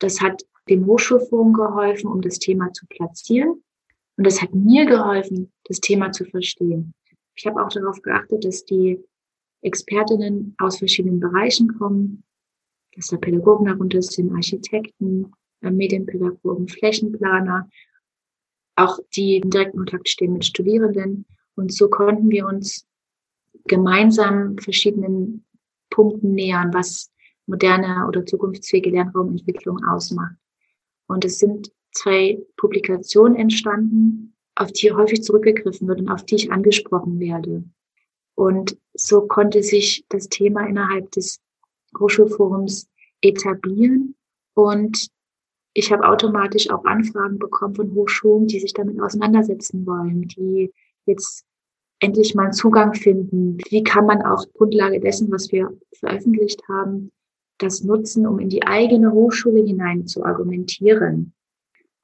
Das hat dem Hochschulforum geholfen, um das Thema zu platzieren. Und das hat mir geholfen, das Thema zu verstehen. Ich habe auch darauf geachtet, dass die Expertinnen aus verschiedenen Bereichen kommen, dass da Pädagogen darunter sind, Architekten, Medienpädagogen, Flächenplaner, auch die in direkten Kontakt stehen mit Studierenden. Und so konnten wir uns gemeinsam verschiedenen Punkten nähern, was moderne oder zukunftsfähige Lernraumentwicklung ausmacht. Und es sind zwei Publikationen entstanden, auf die häufig zurückgegriffen wird und auf die ich angesprochen werde. Und so konnte sich das Thema innerhalb des Hochschulforums etablieren und ich habe automatisch auch Anfragen bekommen von Hochschulen, die sich damit auseinandersetzen wollen, die jetzt endlich mal einen Zugang finden. Wie kann man auf Grundlage dessen, was wir veröffentlicht haben, das nutzen, um in die eigene Hochschule hinein zu argumentieren,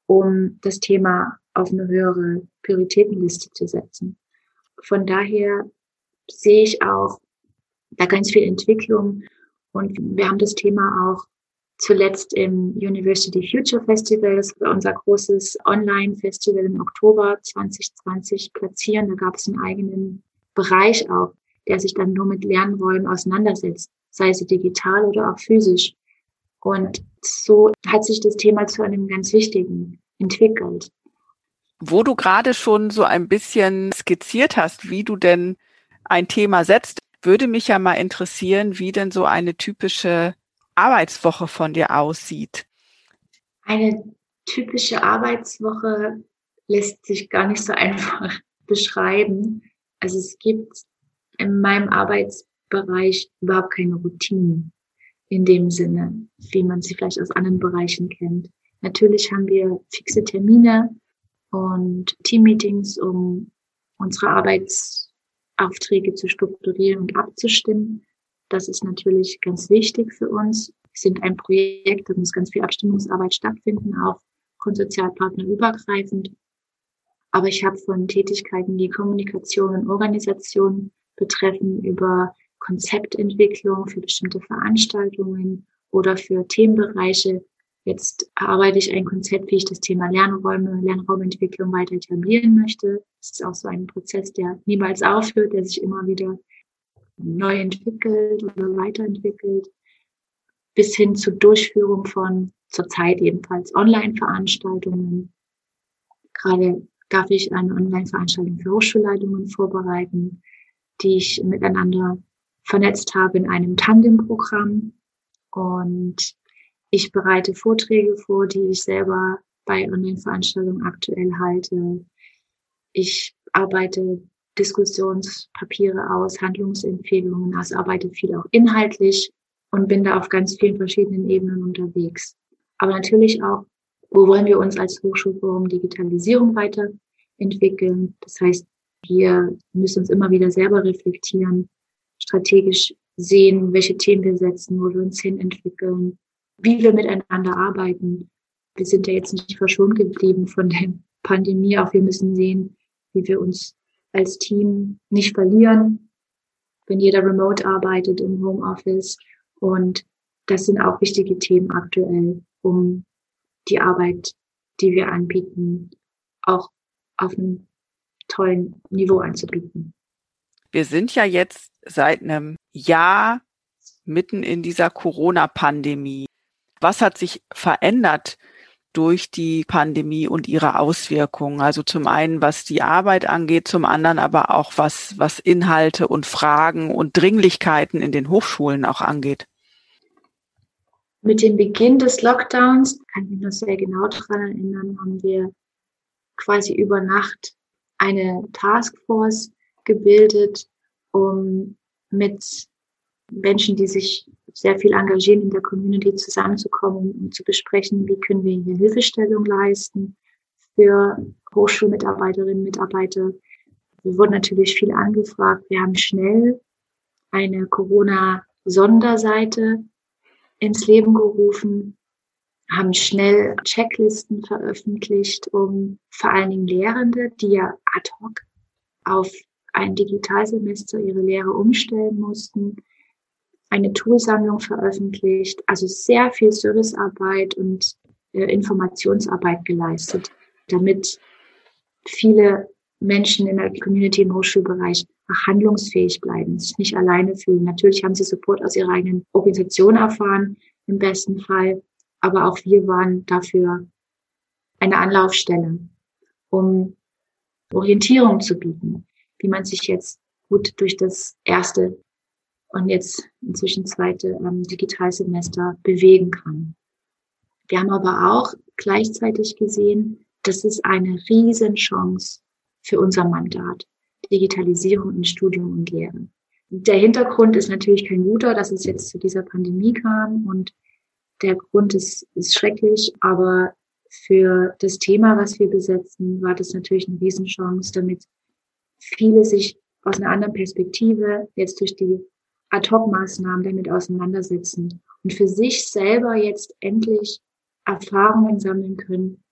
um das Thema auf eine höhere Prioritätenliste zu setzen. Von daher sehe ich auch da ganz viel Entwicklung und wir haben das Thema auch zuletzt im University Future Festival, das war unser großes Online-Festival im Oktober 2020 platzieren. Da gab es einen eigenen Bereich auch, der sich dann nur mit Lernräumen auseinandersetzt, sei es digital oder auch physisch. Und so hat sich das Thema zu einem ganz wichtigen entwickelt. Wo du gerade schon so ein bisschen skizziert hast, wie du denn ein Thema setzt, würde mich ja mal interessieren, wie denn so eine typische Arbeitswoche von dir aussieht. Eine typische Arbeitswoche lässt sich gar nicht so einfach beschreiben. Also es gibt in meinem Arbeitsbereich überhaupt keine Routinen in dem Sinne, wie man sie vielleicht aus anderen Bereichen kennt. Natürlich haben wir fixe Termine und Teammeetings, um unsere Arbeitsaufträge zu strukturieren und abzustimmen. Das ist natürlich ganz wichtig für uns. Wir sind ein Projekt, da muss ganz viel Abstimmungsarbeit stattfinden, auch konsozialpartner übergreifend. Aber ich habe von Tätigkeiten, die Kommunikation und Organisation betreffen, über Konzeptentwicklung für bestimmte Veranstaltungen oder für Themenbereiche. Jetzt erarbeite ich ein Konzept, wie ich das Thema Lernräume, Lernraumentwicklung weiter etablieren möchte. Das ist auch so ein Prozess, der niemals aufhört, der sich immer wieder neu entwickelt oder weiterentwickelt, bis hin zur Durchführung von zurzeit ebenfalls Online-Veranstaltungen. Gerade darf ich eine Online-Veranstaltung für Hochschulleitungen vorbereiten, die ich miteinander vernetzt habe in einem Tandem-Programm. Und ich bereite Vorträge vor, die ich selber bei Online-Veranstaltungen aktuell halte. Ich arbeite Diskussionspapiere aus, Handlungsempfehlungen aus, arbeite viel auch inhaltlich und bin da auf ganz vielen verschiedenen Ebenen unterwegs. Aber natürlich auch, wo wollen wir uns als Hochschulforum Digitalisierung weiterentwickeln? Das heißt, wir müssen uns immer wieder selber reflektieren, strategisch sehen, welche Themen wir setzen, wo wir uns hin entwickeln, wie wir miteinander arbeiten. Wir sind ja jetzt nicht verschont geblieben von der Pandemie, auch wir müssen sehen, wie wir uns als Team nicht verlieren, wenn jeder remote arbeitet im Homeoffice. Und das sind auch wichtige Themen aktuell, um die Arbeit, die wir anbieten, auch auf einem tollen Niveau anzubieten. Wir sind ja jetzt seit einem Jahr mitten in dieser Corona-Pandemie. Was hat sich verändert durch die Pandemie und ihre Auswirkungen? Also zum einen, was die Arbeit angeht, zum anderen aber auch was, was Inhalte und Fragen und Dringlichkeiten in den Hochschulen auch angeht. Mit dem Beginn des Lockdowns, kann ich mich noch sehr genau daran erinnern, haben wir quasi über Nacht eine Taskforce gebildet, um mit Menschen, die sich sehr viel engagieren in der Community, zusammenzukommen und zu besprechen, wie können wir hier Hilfestellung leisten für Hochschulmitarbeiterinnen Mitarbeiter. Wir wurden natürlich viel angefragt. Wir haben schnell eine Corona-Sonderseite ins Leben gerufen, haben schnell Checklisten veröffentlicht, um vor allen Dingen Lehrende, die ja ad hoc auf ein Digitalsemester ihre Lehre umstellen mussten, eine Toolsammlung veröffentlicht, also sehr viel Servicearbeit und äh, Informationsarbeit geleistet, damit viele Menschen in der Community im Hochschulbereich handlungsfähig bleiben, sich nicht alleine fühlen. Natürlich haben sie Support aus ihrer eigenen Organisation erfahren, im besten Fall, aber auch wir waren dafür eine Anlaufstelle, um Orientierung zu bieten, wie man sich jetzt gut durch das erste und jetzt inzwischen zweite ähm, Digitalsemester bewegen kann. Wir haben aber auch gleichzeitig gesehen, das ist eine Riesenchance für unser Mandat. Digitalisierung in Studium und Lehre. Der Hintergrund ist natürlich kein guter, dass es jetzt zu dieser Pandemie kam und der Grund ist, ist schrecklich, aber für das Thema, was wir besetzen, war das natürlich eine Riesenchance, damit viele sich aus einer anderen Perspektive jetzt durch die Ad-Hoc-Maßnahmen damit auseinandersetzen und für sich selber jetzt endlich Erfahrungen sammeln können.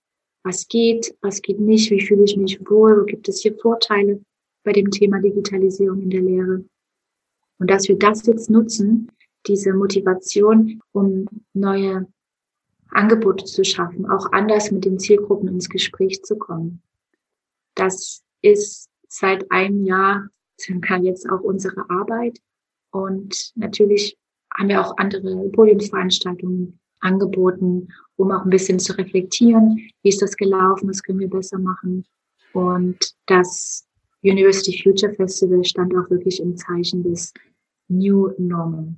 Was geht, was geht nicht, wie fühle ich mich wohl, wo gibt es hier Vorteile bei dem Thema Digitalisierung in der Lehre. Und dass wir das jetzt nutzen, diese Motivation, um neue Angebote zu schaffen, auch anders mit den Zielgruppen ins Gespräch zu kommen. Das ist seit einem Jahr circa jetzt auch unsere Arbeit. Und natürlich haben wir auch andere Podiumsveranstaltungen angeboten, um auch ein bisschen zu reflektieren, wie ist das gelaufen, was können wir besser machen. Und das University Future Festival stand auch wirklich im Zeichen des New Normal.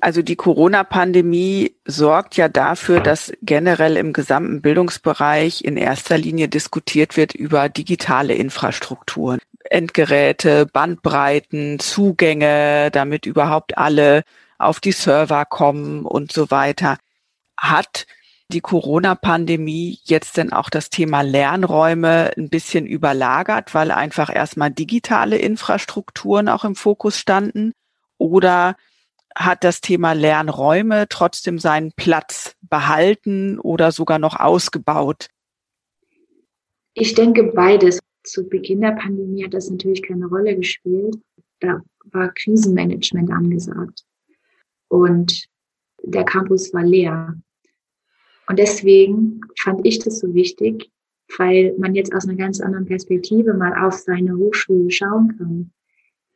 Also die Corona-Pandemie sorgt ja dafür, dass generell im gesamten Bildungsbereich in erster Linie diskutiert wird über digitale Infrastrukturen. Endgeräte, Bandbreiten, Zugänge, damit überhaupt alle auf die Server kommen und so weiter. Hat die Corona-Pandemie jetzt denn auch das Thema Lernräume ein bisschen überlagert, weil einfach erstmal digitale Infrastrukturen auch im Fokus standen? Oder hat das Thema Lernräume trotzdem seinen Platz behalten oder sogar noch ausgebaut? Ich denke beides zu Beginn der Pandemie hat das natürlich keine Rolle gespielt. Da war Krisenmanagement angesagt. Und der Campus war leer. Und deswegen fand ich das so wichtig, weil man jetzt aus einer ganz anderen Perspektive mal auf seine Hochschule schauen kann.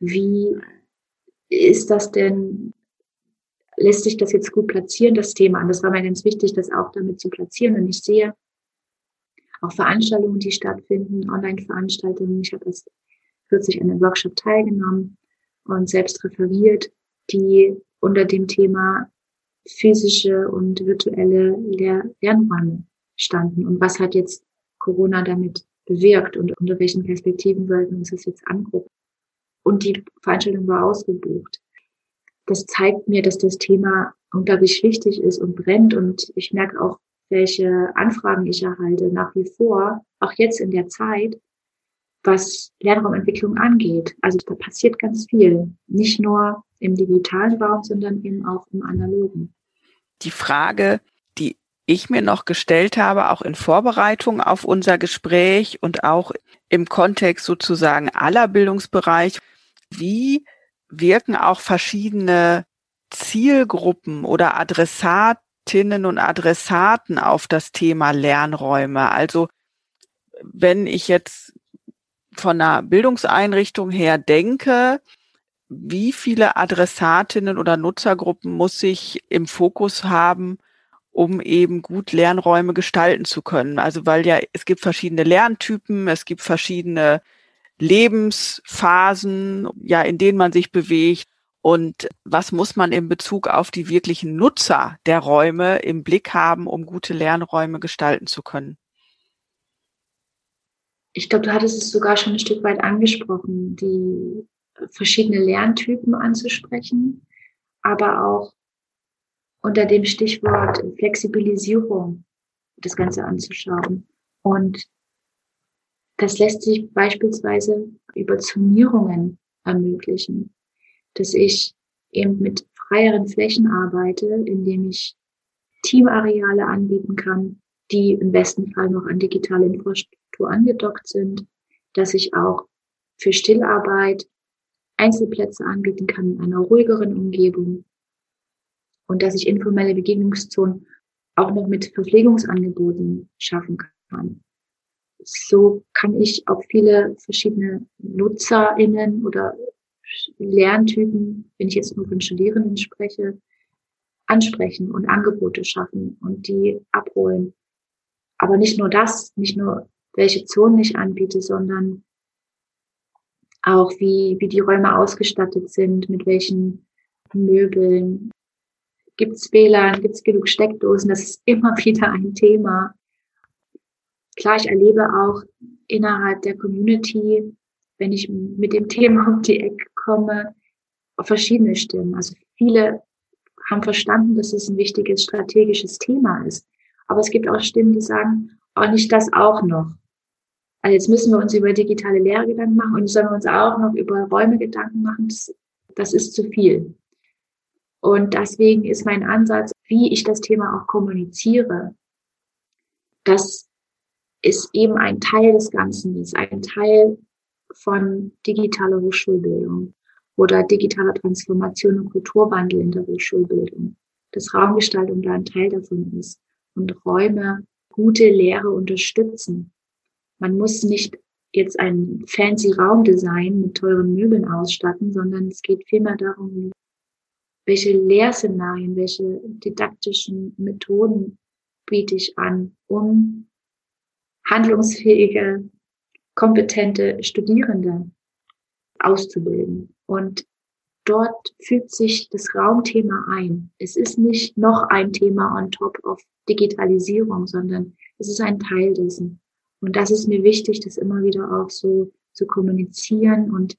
Wie ist das denn, lässt sich das jetzt gut platzieren, das Thema? Und das war mir ganz wichtig, das auch damit zu platzieren. Und ich sehe, auch Veranstaltungen, die stattfinden, Online-Veranstaltungen. Ich habe erst kürzlich an einem Workshop teilgenommen und selbst referiert, die unter dem Thema physische und virtuelle Lehr Lernräume standen. Und was hat jetzt Corona damit bewirkt und unter welchen Perspektiven wollten wir uns das jetzt angucken? Und die Veranstaltung war ausgebucht. Das zeigt mir, dass das Thema unglaublich wichtig ist und brennt. Und ich merke auch, welche Anfragen ich erhalte, nach wie vor, auch jetzt in der Zeit, was Lernraumentwicklung angeht. Also da passiert ganz viel, nicht nur im digitalen Raum, sondern eben auch im analogen. Die Frage, die ich mir noch gestellt habe, auch in Vorbereitung auf unser Gespräch und auch im Kontext sozusagen aller Bildungsbereich, wie wirken auch verschiedene Zielgruppen oder Adressat Adressatinnen und Adressaten auf das Thema Lernräume. Also wenn ich jetzt von einer Bildungseinrichtung her denke, wie viele Adressatinnen oder Nutzergruppen muss ich im Fokus haben, um eben gut Lernräume gestalten zu können? Also weil ja, es gibt verschiedene Lerntypen, es gibt verschiedene Lebensphasen, ja, in denen man sich bewegt. Und was muss man in Bezug auf die wirklichen Nutzer der Räume im Blick haben, um gute Lernräume gestalten zu können? Ich glaube, du hattest es sogar schon ein Stück weit angesprochen, die verschiedene Lerntypen anzusprechen, aber auch unter dem Stichwort Flexibilisierung das Ganze anzuschauen. Und das lässt sich beispielsweise über Zonierungen ermöglichen, dass ich eben mit freieren Flächen arbeite, indem ich Teamareale anbieten kann, die im besten Fall noch an digitale Infrastruktur angedockt sind, dass ich auch für Stillarbeit Einzelplätze anbieten kann in einer ruhigeren Umgebung und dass ich informelle Begegnungszonen auch noch mit Verpflegungsangeboten schaffen kann. So kann ich auch viele verschiedene NutzerInnen oder Lerntypen, wenn ich jetzt nur von Studierenden spreche, ansprechen und Angebote schaffen und die abholen. Aber nicht nur das, nicht nur welche Zonen ich anbiete, sondern auch wie, wie die Räume ausgestattet sind, mit welchen Möbeln. Gibt es WLAN, gibt es genug Steckdosen? Das ist immer wieder ein Thema. Klar, ich erlebe auch innerhalb der Community, wenn ich mit dem Thema um die Ecke komme, verschiedene Stimmen. Also viele haben verstanden, dass es ein wichtiges strategisches Thema ist. Aber es gibt auch Stimmen, die sagen, auch oh, nicht das auch noch. Also jetzt müssen wir uns über digitale Lehre Gedanken machen und sollen wir uns auch noch über Räume Gedanken machen. Das, das ist zu viel. Und deswegen ist mein Ansatz, wie ich das Thema auch kommuniziere, dass ist eben ein Teil des Ganzen, ist ein Teil von digitaler Hochschulbildung oder digitaler Transformation und Kulturwandel in der Hochschulbildung. Dass Raumgestaltung da ein Teil davon ist und Räume gute Lehre unterstützen. Man muss nicht jetzt einen fancy Raumdesign mit teuren Möbeln ausstatten, sondern es geht vielmehr darum, welche Lehrszenarien, welche didaktischen Methoden biete ich an, um handlungsfähige, kompetente Studierende auszubilden. Und dort fügt sich das Raumthema ein. Es ist nicht noch ein Thema on top of Digitalisierung, sondern es ist ein Teil dessen. Und das ist mir wichtig, das immer wieder auch so zu kommunizieren und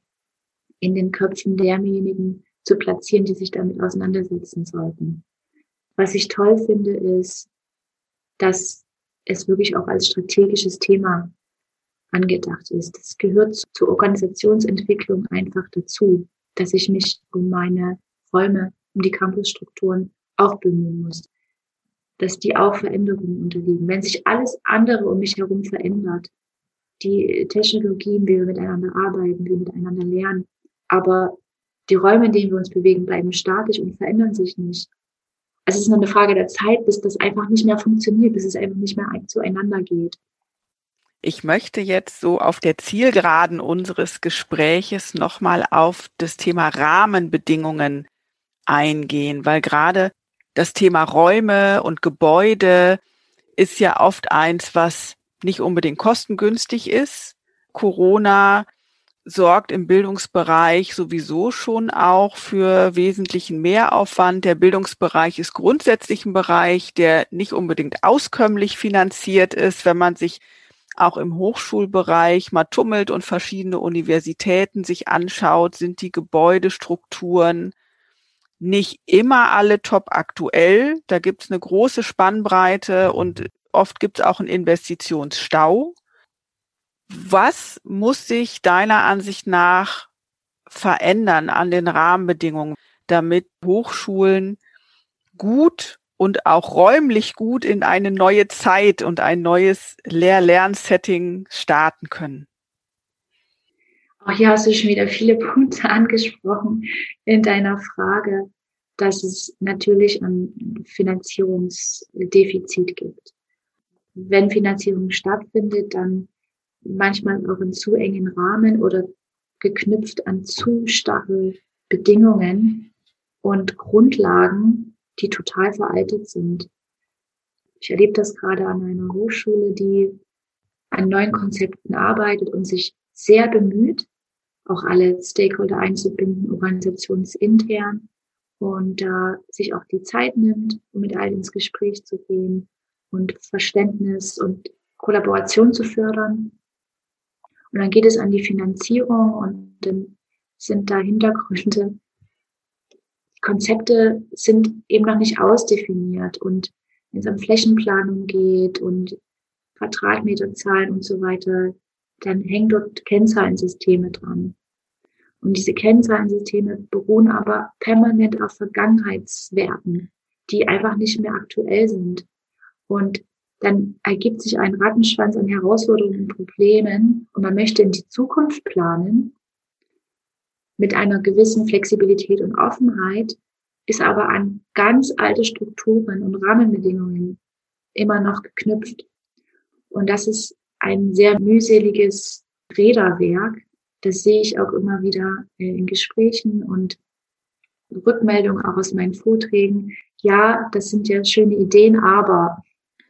in den Köpfen derjenigen zu platzieren, die sich damit auseinandersetzen sollten. Was ich toll finde, ist, dass es wirklich auch als strategisches Thema angedacht ist. Das gehört zur Organisationsentwicklung einfach dazu, dass ich mich um meine Räume, um die Campusstrukturen auch bemühen muss, dass die auch Veränderungen unterliegen. Wenn sich alles andere um mich herum verändert, die Technologien, wie wir miteinander arbeiten, wie wir miteinander lernen, aber die Räume, in denen wir uns bewegen, bleiben statisch und verändern sich nicht es ist nur eine Frage der Zeit, bis das einfach nicht mehr funktioniert, bis es einfach nicht mehr zueinander geht. Ich möchte jetzt so auf der Zielgeraden unseres Gespräches nochmal auf das Thema Rahmenbedingungen eingehen, weil gerade das Thema Räume und Gebäude ist ja oft eins, was nicht unbedingt kostengünstig ist. Corona sorgt im Bildungsbereich sowieso schon auch für wesentlichen Mehraufwand. Der Bildungsbereich ist grundsätzlich ein Bereich, der nicht unbedingt auskömmlich finanziert ist, wenn man sich auch im Hochschulbereich mal tummelt und verschiedene Universitäten sich anschaut, sind die Gebäudestrukturen nicht immer alle top aktuell. Da gibt es eine große Spannbreite und oft gibt es auch einen Investitionsstau. Was muss sich deiner Ansicht nach verändern an den Rahmenbedingungen, damit Hochschulen gut und auch räumlich gut in eine neue Zeit und ein neues Lehr-Lern-Setting starten können? Auch hier hast du schon wieder viele Punkte angesprochen in deiner Frage, dass es natürlich ein Finanzierungsdefizit gibt. Wenn Finanzierung stattfindet, dann manchmal auch in zu engen Rahmen oder geknüpft an zu starre Bedingungen und Grundlagen, die total veraltet sind. Ich erlebe das gerade an einer Hochschule, die an neuen Konzepten arbeitet und sich sehr bemüht, auch alle Stakeholder einzubinden, organisationsintern und da äh, sich auch die Zeit nimmt, um mit allen ins Gespräch zu gehen und Verständnis und Kollaboration zu fördern. Und dann geht es an die Finanzierung und dann sind da Hintergründe. Konzepte sind eben noch nicht ausdefiniert und wenn es um Flächenplanung geht und Quadratmeterzahlen und so weiter, dann hängen dort Kennzahlensysteme dran. Und diese Kennzahlensysteme beruhen aber permanent auf Vergangenheitswerten, die einfach nicht mehr aktuell sind. Und dann ergibt sich ein Rattenschwanz an Herausforderungen und Problemen und man möchte in die Zukunft planen mit einer gewissen Flexibilität und Offenheit, ist aber an ganz alte Strukturen und Rahmenbedingungen immer noch geknüpft. Und das ist ein sehr mühseliges Räderwerk. Das sehe ich auch immer wieder äh, in Gesprächen und Rückmeldungen auch aus meinen Vorträgen. Ja, das sind ja schöne Ideen, aber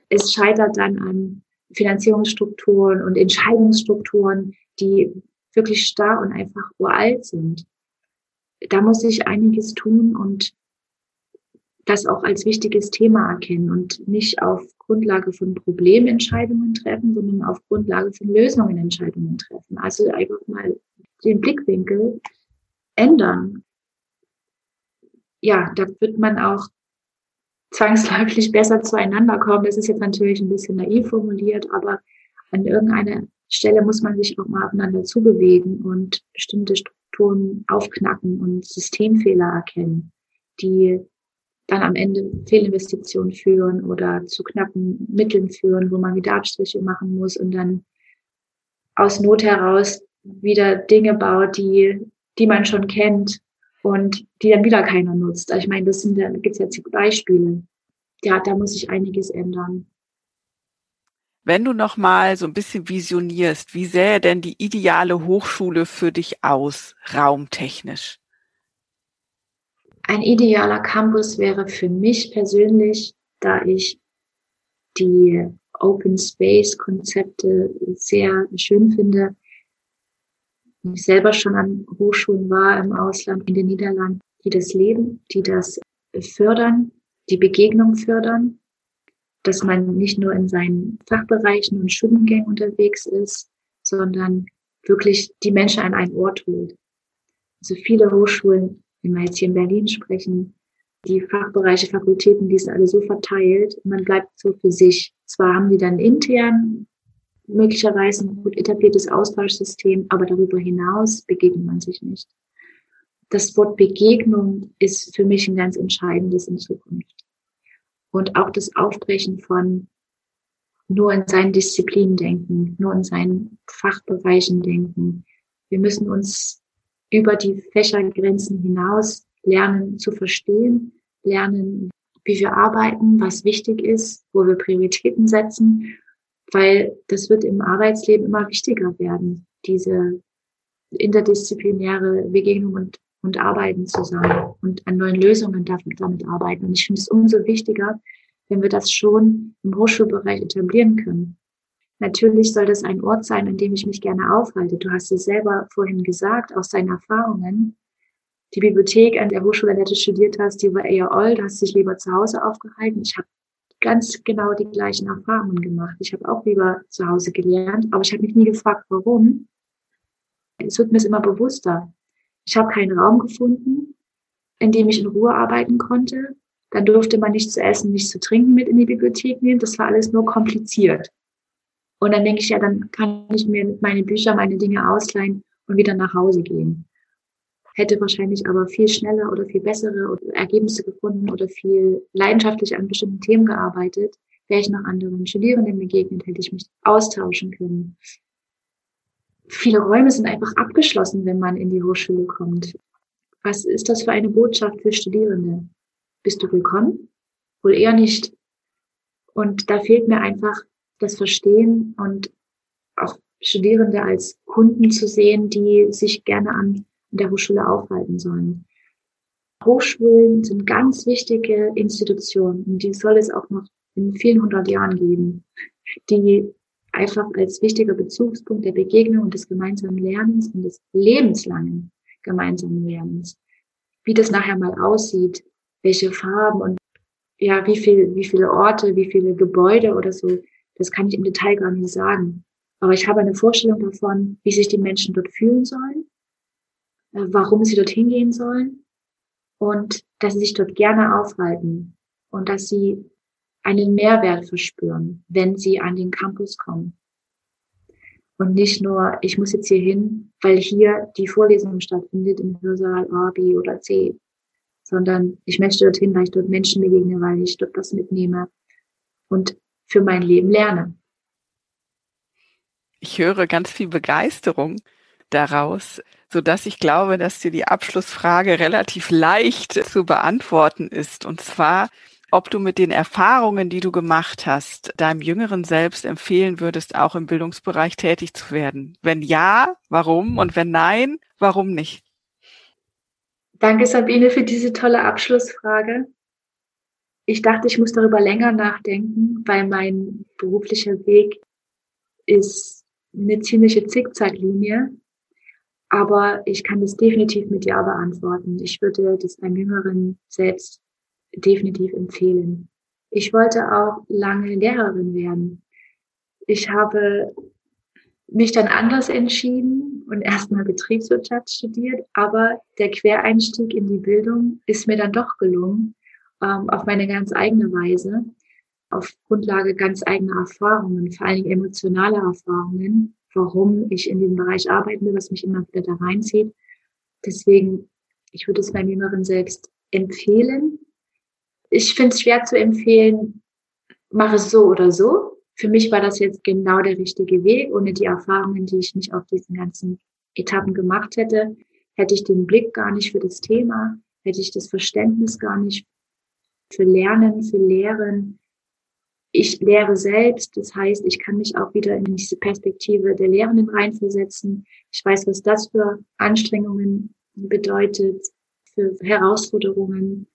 es scheitert dann an Finanzierungsstrukturen und Entscheidungsstrukturen, die wirklich starr und einfach uralt sind. Da muss ich einiges tun und das auch als wichtiges Thema erkennen und nicht auf Grundlage von Problementscheidungen treffen, sondern auf Grundlage von Lösungen Entscheidungen treffen. Also einfach mal den Blickwinkel ändern. Ja, da wird man auch zwangsläufig besser zueinander kommen. Das ist jetzt natürlich ein bisschen naiv formuliert, aber an irgendeiner Stelle muss man sich auch mal aufeinander zubewegen und bestimmte Strukturen aufknacken und Systemfehler erkennen, die dann am Ende Fehlinvestitionen führen oder zu knappen Mitteln führen, wo man wieder Abstriche machen muss und dann aus Not heraus wieder Dinge baut, die, die man schon kennt und die dann wieder keiner nutzt. Also ich meine, das sind, da gibt es jetzt Beispiele. Ja, da muss sich einiges ändern. Wenn du noch mal so ein bisschen visionierst, wie sähe denn die ideale Hochschule für dich aus, raumtechnisch? Ein idealer Campus wäre für mich persönlich, da ich die Open Space Konzepte sehr schön finde, ich selber schon an Hochschulen war im Ausland, in den Niederlanden, die das leben, die das fördern, die Begegnung fördern, dass man nicht nur in seinen Fachbereichen und Studiengängen unterwegs ist, sondern wirklich die Menschen an einen Ort holt. Also viele Hochschulen, wenn wir jetzt hier in Berlin sprechen, die Fachbereiche, Fakultäten, die sind alle so verteilt, man bleibt so für sich. Zwar haben die dann intern möglicherweise ein gut etabliertes Austauschsystem, aber darüber hinaus begegnet man sich nicht. Das Wort Begegnung ist für mich ein ganz entscheidendes in Zukunft. Und auch das Aufbrechen von nur in seinen Disziplinen denken, nur in seinen Fachbereichen denken. Wir müssen uns über die Fächergrenzen hinaus lernen zu verstehen, lernen, wie wir arbeiten, was wichtig ist, wo wir Prioritäten setzen weil das wird im Arbeitsleben immer wichtiger werden, diese interdisziplinäre Begegnung und, und Arbeiten zusammen und an neuen Lösungen damit, arbeiten. Und ich finde es umso wichtiger, wenn wir das schon im Hochschulbereich etablieren können. Natürlich soll das ein Ort sein, an dem ich mich gerne aufhalte. Du hast es selber vorhin gesagt, aus deinen Erfahrungen. Die Bibliothek an der Hochschule, an der du studiert hast, die war eher old, hast dich lieber zu Hause aufgehalten. Ich habe ganz genau die gleichen Erfahrungen gemacht. Ich habe auch lieber zu Hause gelernt, aber ich habe mich nie gefragt, warum. Es wird mir immer bewusster. Ich habe keinen Raum gefunden, in dem ich in Ruhe arbeiten konnte. Dann durfte man nicht zu essen, nicht zu trinken mit in die Bibliothek nehmen. Das war alles nur kompliziert. Und dann denke ich, ja, dann kann ich mir meine Bücher, meine Dinge ausleihen und wieder nach Hause gehen hätte wahrscheinlich aber viel schneller oder viel bessere Ergebnisse gefunden oder viel leidenschaftlicher an bestimmten Themen gearbeitet, wäre ich noch anderen Studierenden begegnet, hätte ich mich austauschen können. Viele Räume sind einfach abgeschlossen, wenn man in die Hochschule kommt. Was ist das für eine Botschaft für Studierende? Bist du willkommen? Wohl eher nicht. Und da fehlt mir einfach das Verstehen und auch Studierende als Kunden zu sehen, die sich gerne an der Hochschule aufhalten sollen. Hochschulen sind ganz wichtige Institutionen und die soll es auch noch in vielen hundert Jahren geben, die einfach als wichtiger Bezugspunkt der Begegnung und des gemeinsamen Lernens und des lebenslangen gemeinsamen Lernens. Wie das nachher mal aussieht, welche Farben und ja, wie viel, wie viele Orte, wie viele Gebäude oder so, das kann ich im Detail gar nicht sagen. Aber ich habe eine Vorstellung davon, wie sich die Menschen dort fühlen sollen, äh, warum sie dorthin gehen sollen und dass sie sich dort gerne aufhalten und dass sie einen Mehrwert verspüren, wenn sie an den Campus kommen. Und nicht nur, ich muss jetzt hier hin, weil hier die Vorlesung stattfindet im Hörsaal A, B oder C, sondern ich möchte dorthin, weil ich dort Menschen begegne, weil ich dort was mitnehme und für mein Leben lerne. Ich höre ganz viel Begeisterung daraus, so dass ich glaube, dass dir die Abschlussfrage relativ leicht zu beantworten ist. Und zwar, ob du mit den Erfahrungen, die du gemacht hast, deinem jüngeren Selbst empfehlen würdest, auch im Bildungsbereich tätig zu werden. Wenn ja, warum? Und wenn nein, warum nicht? Danke, Sabine, für diese tolle Abschlussfrage. Ich dachte, ich muss darüber länger nachdenken, weil mein beruflicher Weg ist eine ziemliche Zickzacklinie. Aber ich kann das definitiv mit Ja beantworten. Ich würde das einem Jüngeren selbst definitiv empfehlen. Ich wollte auch lange Lehrerin werden. Ich habe mich dann anders entschieden und erstmal Betriebswirtschaft studiert, aber der Quereinstieg in die Bildung ist mir dann doch gelungen, ähm, auf meine ganz eigene Weise, auf Grundlage ganz eigener Erfahrungen, vor allen Dingen emotionale Erfahrungen, warum ich in dem Bereich arbeiten will, was mich immer wieder da reinzieht. Deswegen, ich würde es meinem Jüngeren selbst empfehlen, ich finde es schwer zu empfehlen, mach es so oder so. Für mich war das jetzt genau der richtige Weg. Ohne die Erfahrungen, die ich nicht auf diesen ganzen Etappen gemacht hätte, hätte ich den Blick gar nicht für das Thema, hätte ich das Verständnis gar nicht für Lernen, für Lehren. Ich lehre selbst, das heißt, ich kann mich auch wieder in diese Perspektive der Lehrenden reinversetzen. Ich weiß, was das für Anstrengungen bedeutet, für Herausforderungen,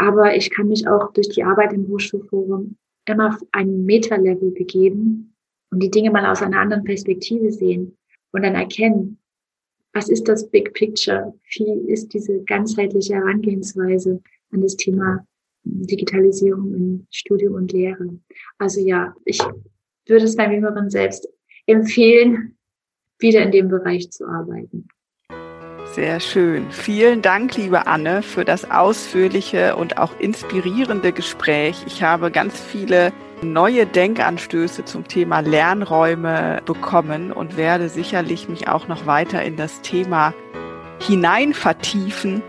aber ich kann mich auch durch die Arbeit im Hochschulforum immer auf ein Meta-Level begeben und die Dinge mal aus einer anderen Perspektive sehen und dann erkennen, was ist das Big Picture? Wie ist diese ganzheitliche Herangehensweise an das Thema Digitalisierung in Studium und Lehre? Also ja, ich würde es meinem Jüngeren selbst empfehlen, wieder in dem Bereich zu arbeiten. Sehr schön. Vielen Dank, liebe Anne, für das ausführliche und auch inspirierende Gespräch. Ich habe ganz viele neue Denkanstöße zum Thema Lernräume bekommen und werde sicherlich mich auch noch weiter in das Thema hinein vertiefen,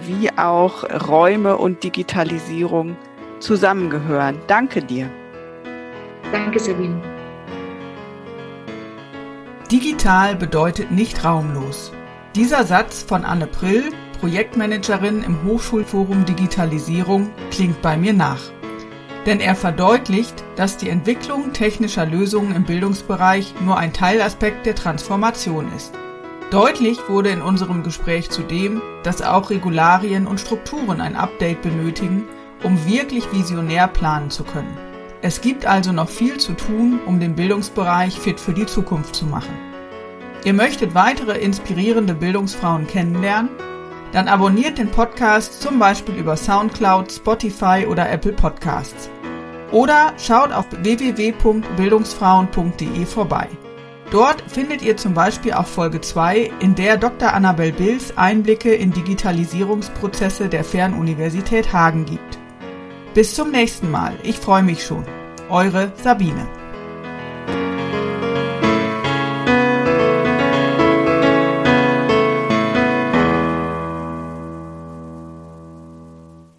wie auch Räume und Digitalisierung zusammengehören. Danke dir. Danke, Sabine. Digital bedeutet nicht raumlos. Dieser Satz von Anne Prill, Projektmanagerin im Hochschulforum Digitalisierung, klingt bei mir nach. Denn er verdeutlicht, dass die Entwicklung technischer Lösungen im Bildungsbereich nur ein Teilaspekt der Transformation ist. Deutlich wurde in unserem Gespräch zudem, dass auch Regularien und Strukturen ein Update benötigen, um wirklich visionär planen zu können. Es gibt also noch viel zu tun, um den Bildungsbereich fit für die Zukunft zu machen. Ihr möchtet weitere inspirierende Bildungsfrauen kennenlernen? Dann abonniert den Podcast zum Beispiel über SoundCloud, Spotify oder Apple Podcasts. Oder schaut auf www.bildungsfrauen.de vorbei. Dort findet ihr zum Beispiel auch Folge 2, in der Dr. Annabel Bills Einblicke in Digitalisierungsprozesse der Fernuniversität Hagen gibt. Bis zum nächsten Mal. Ich freue mich schon. Eure Sabine.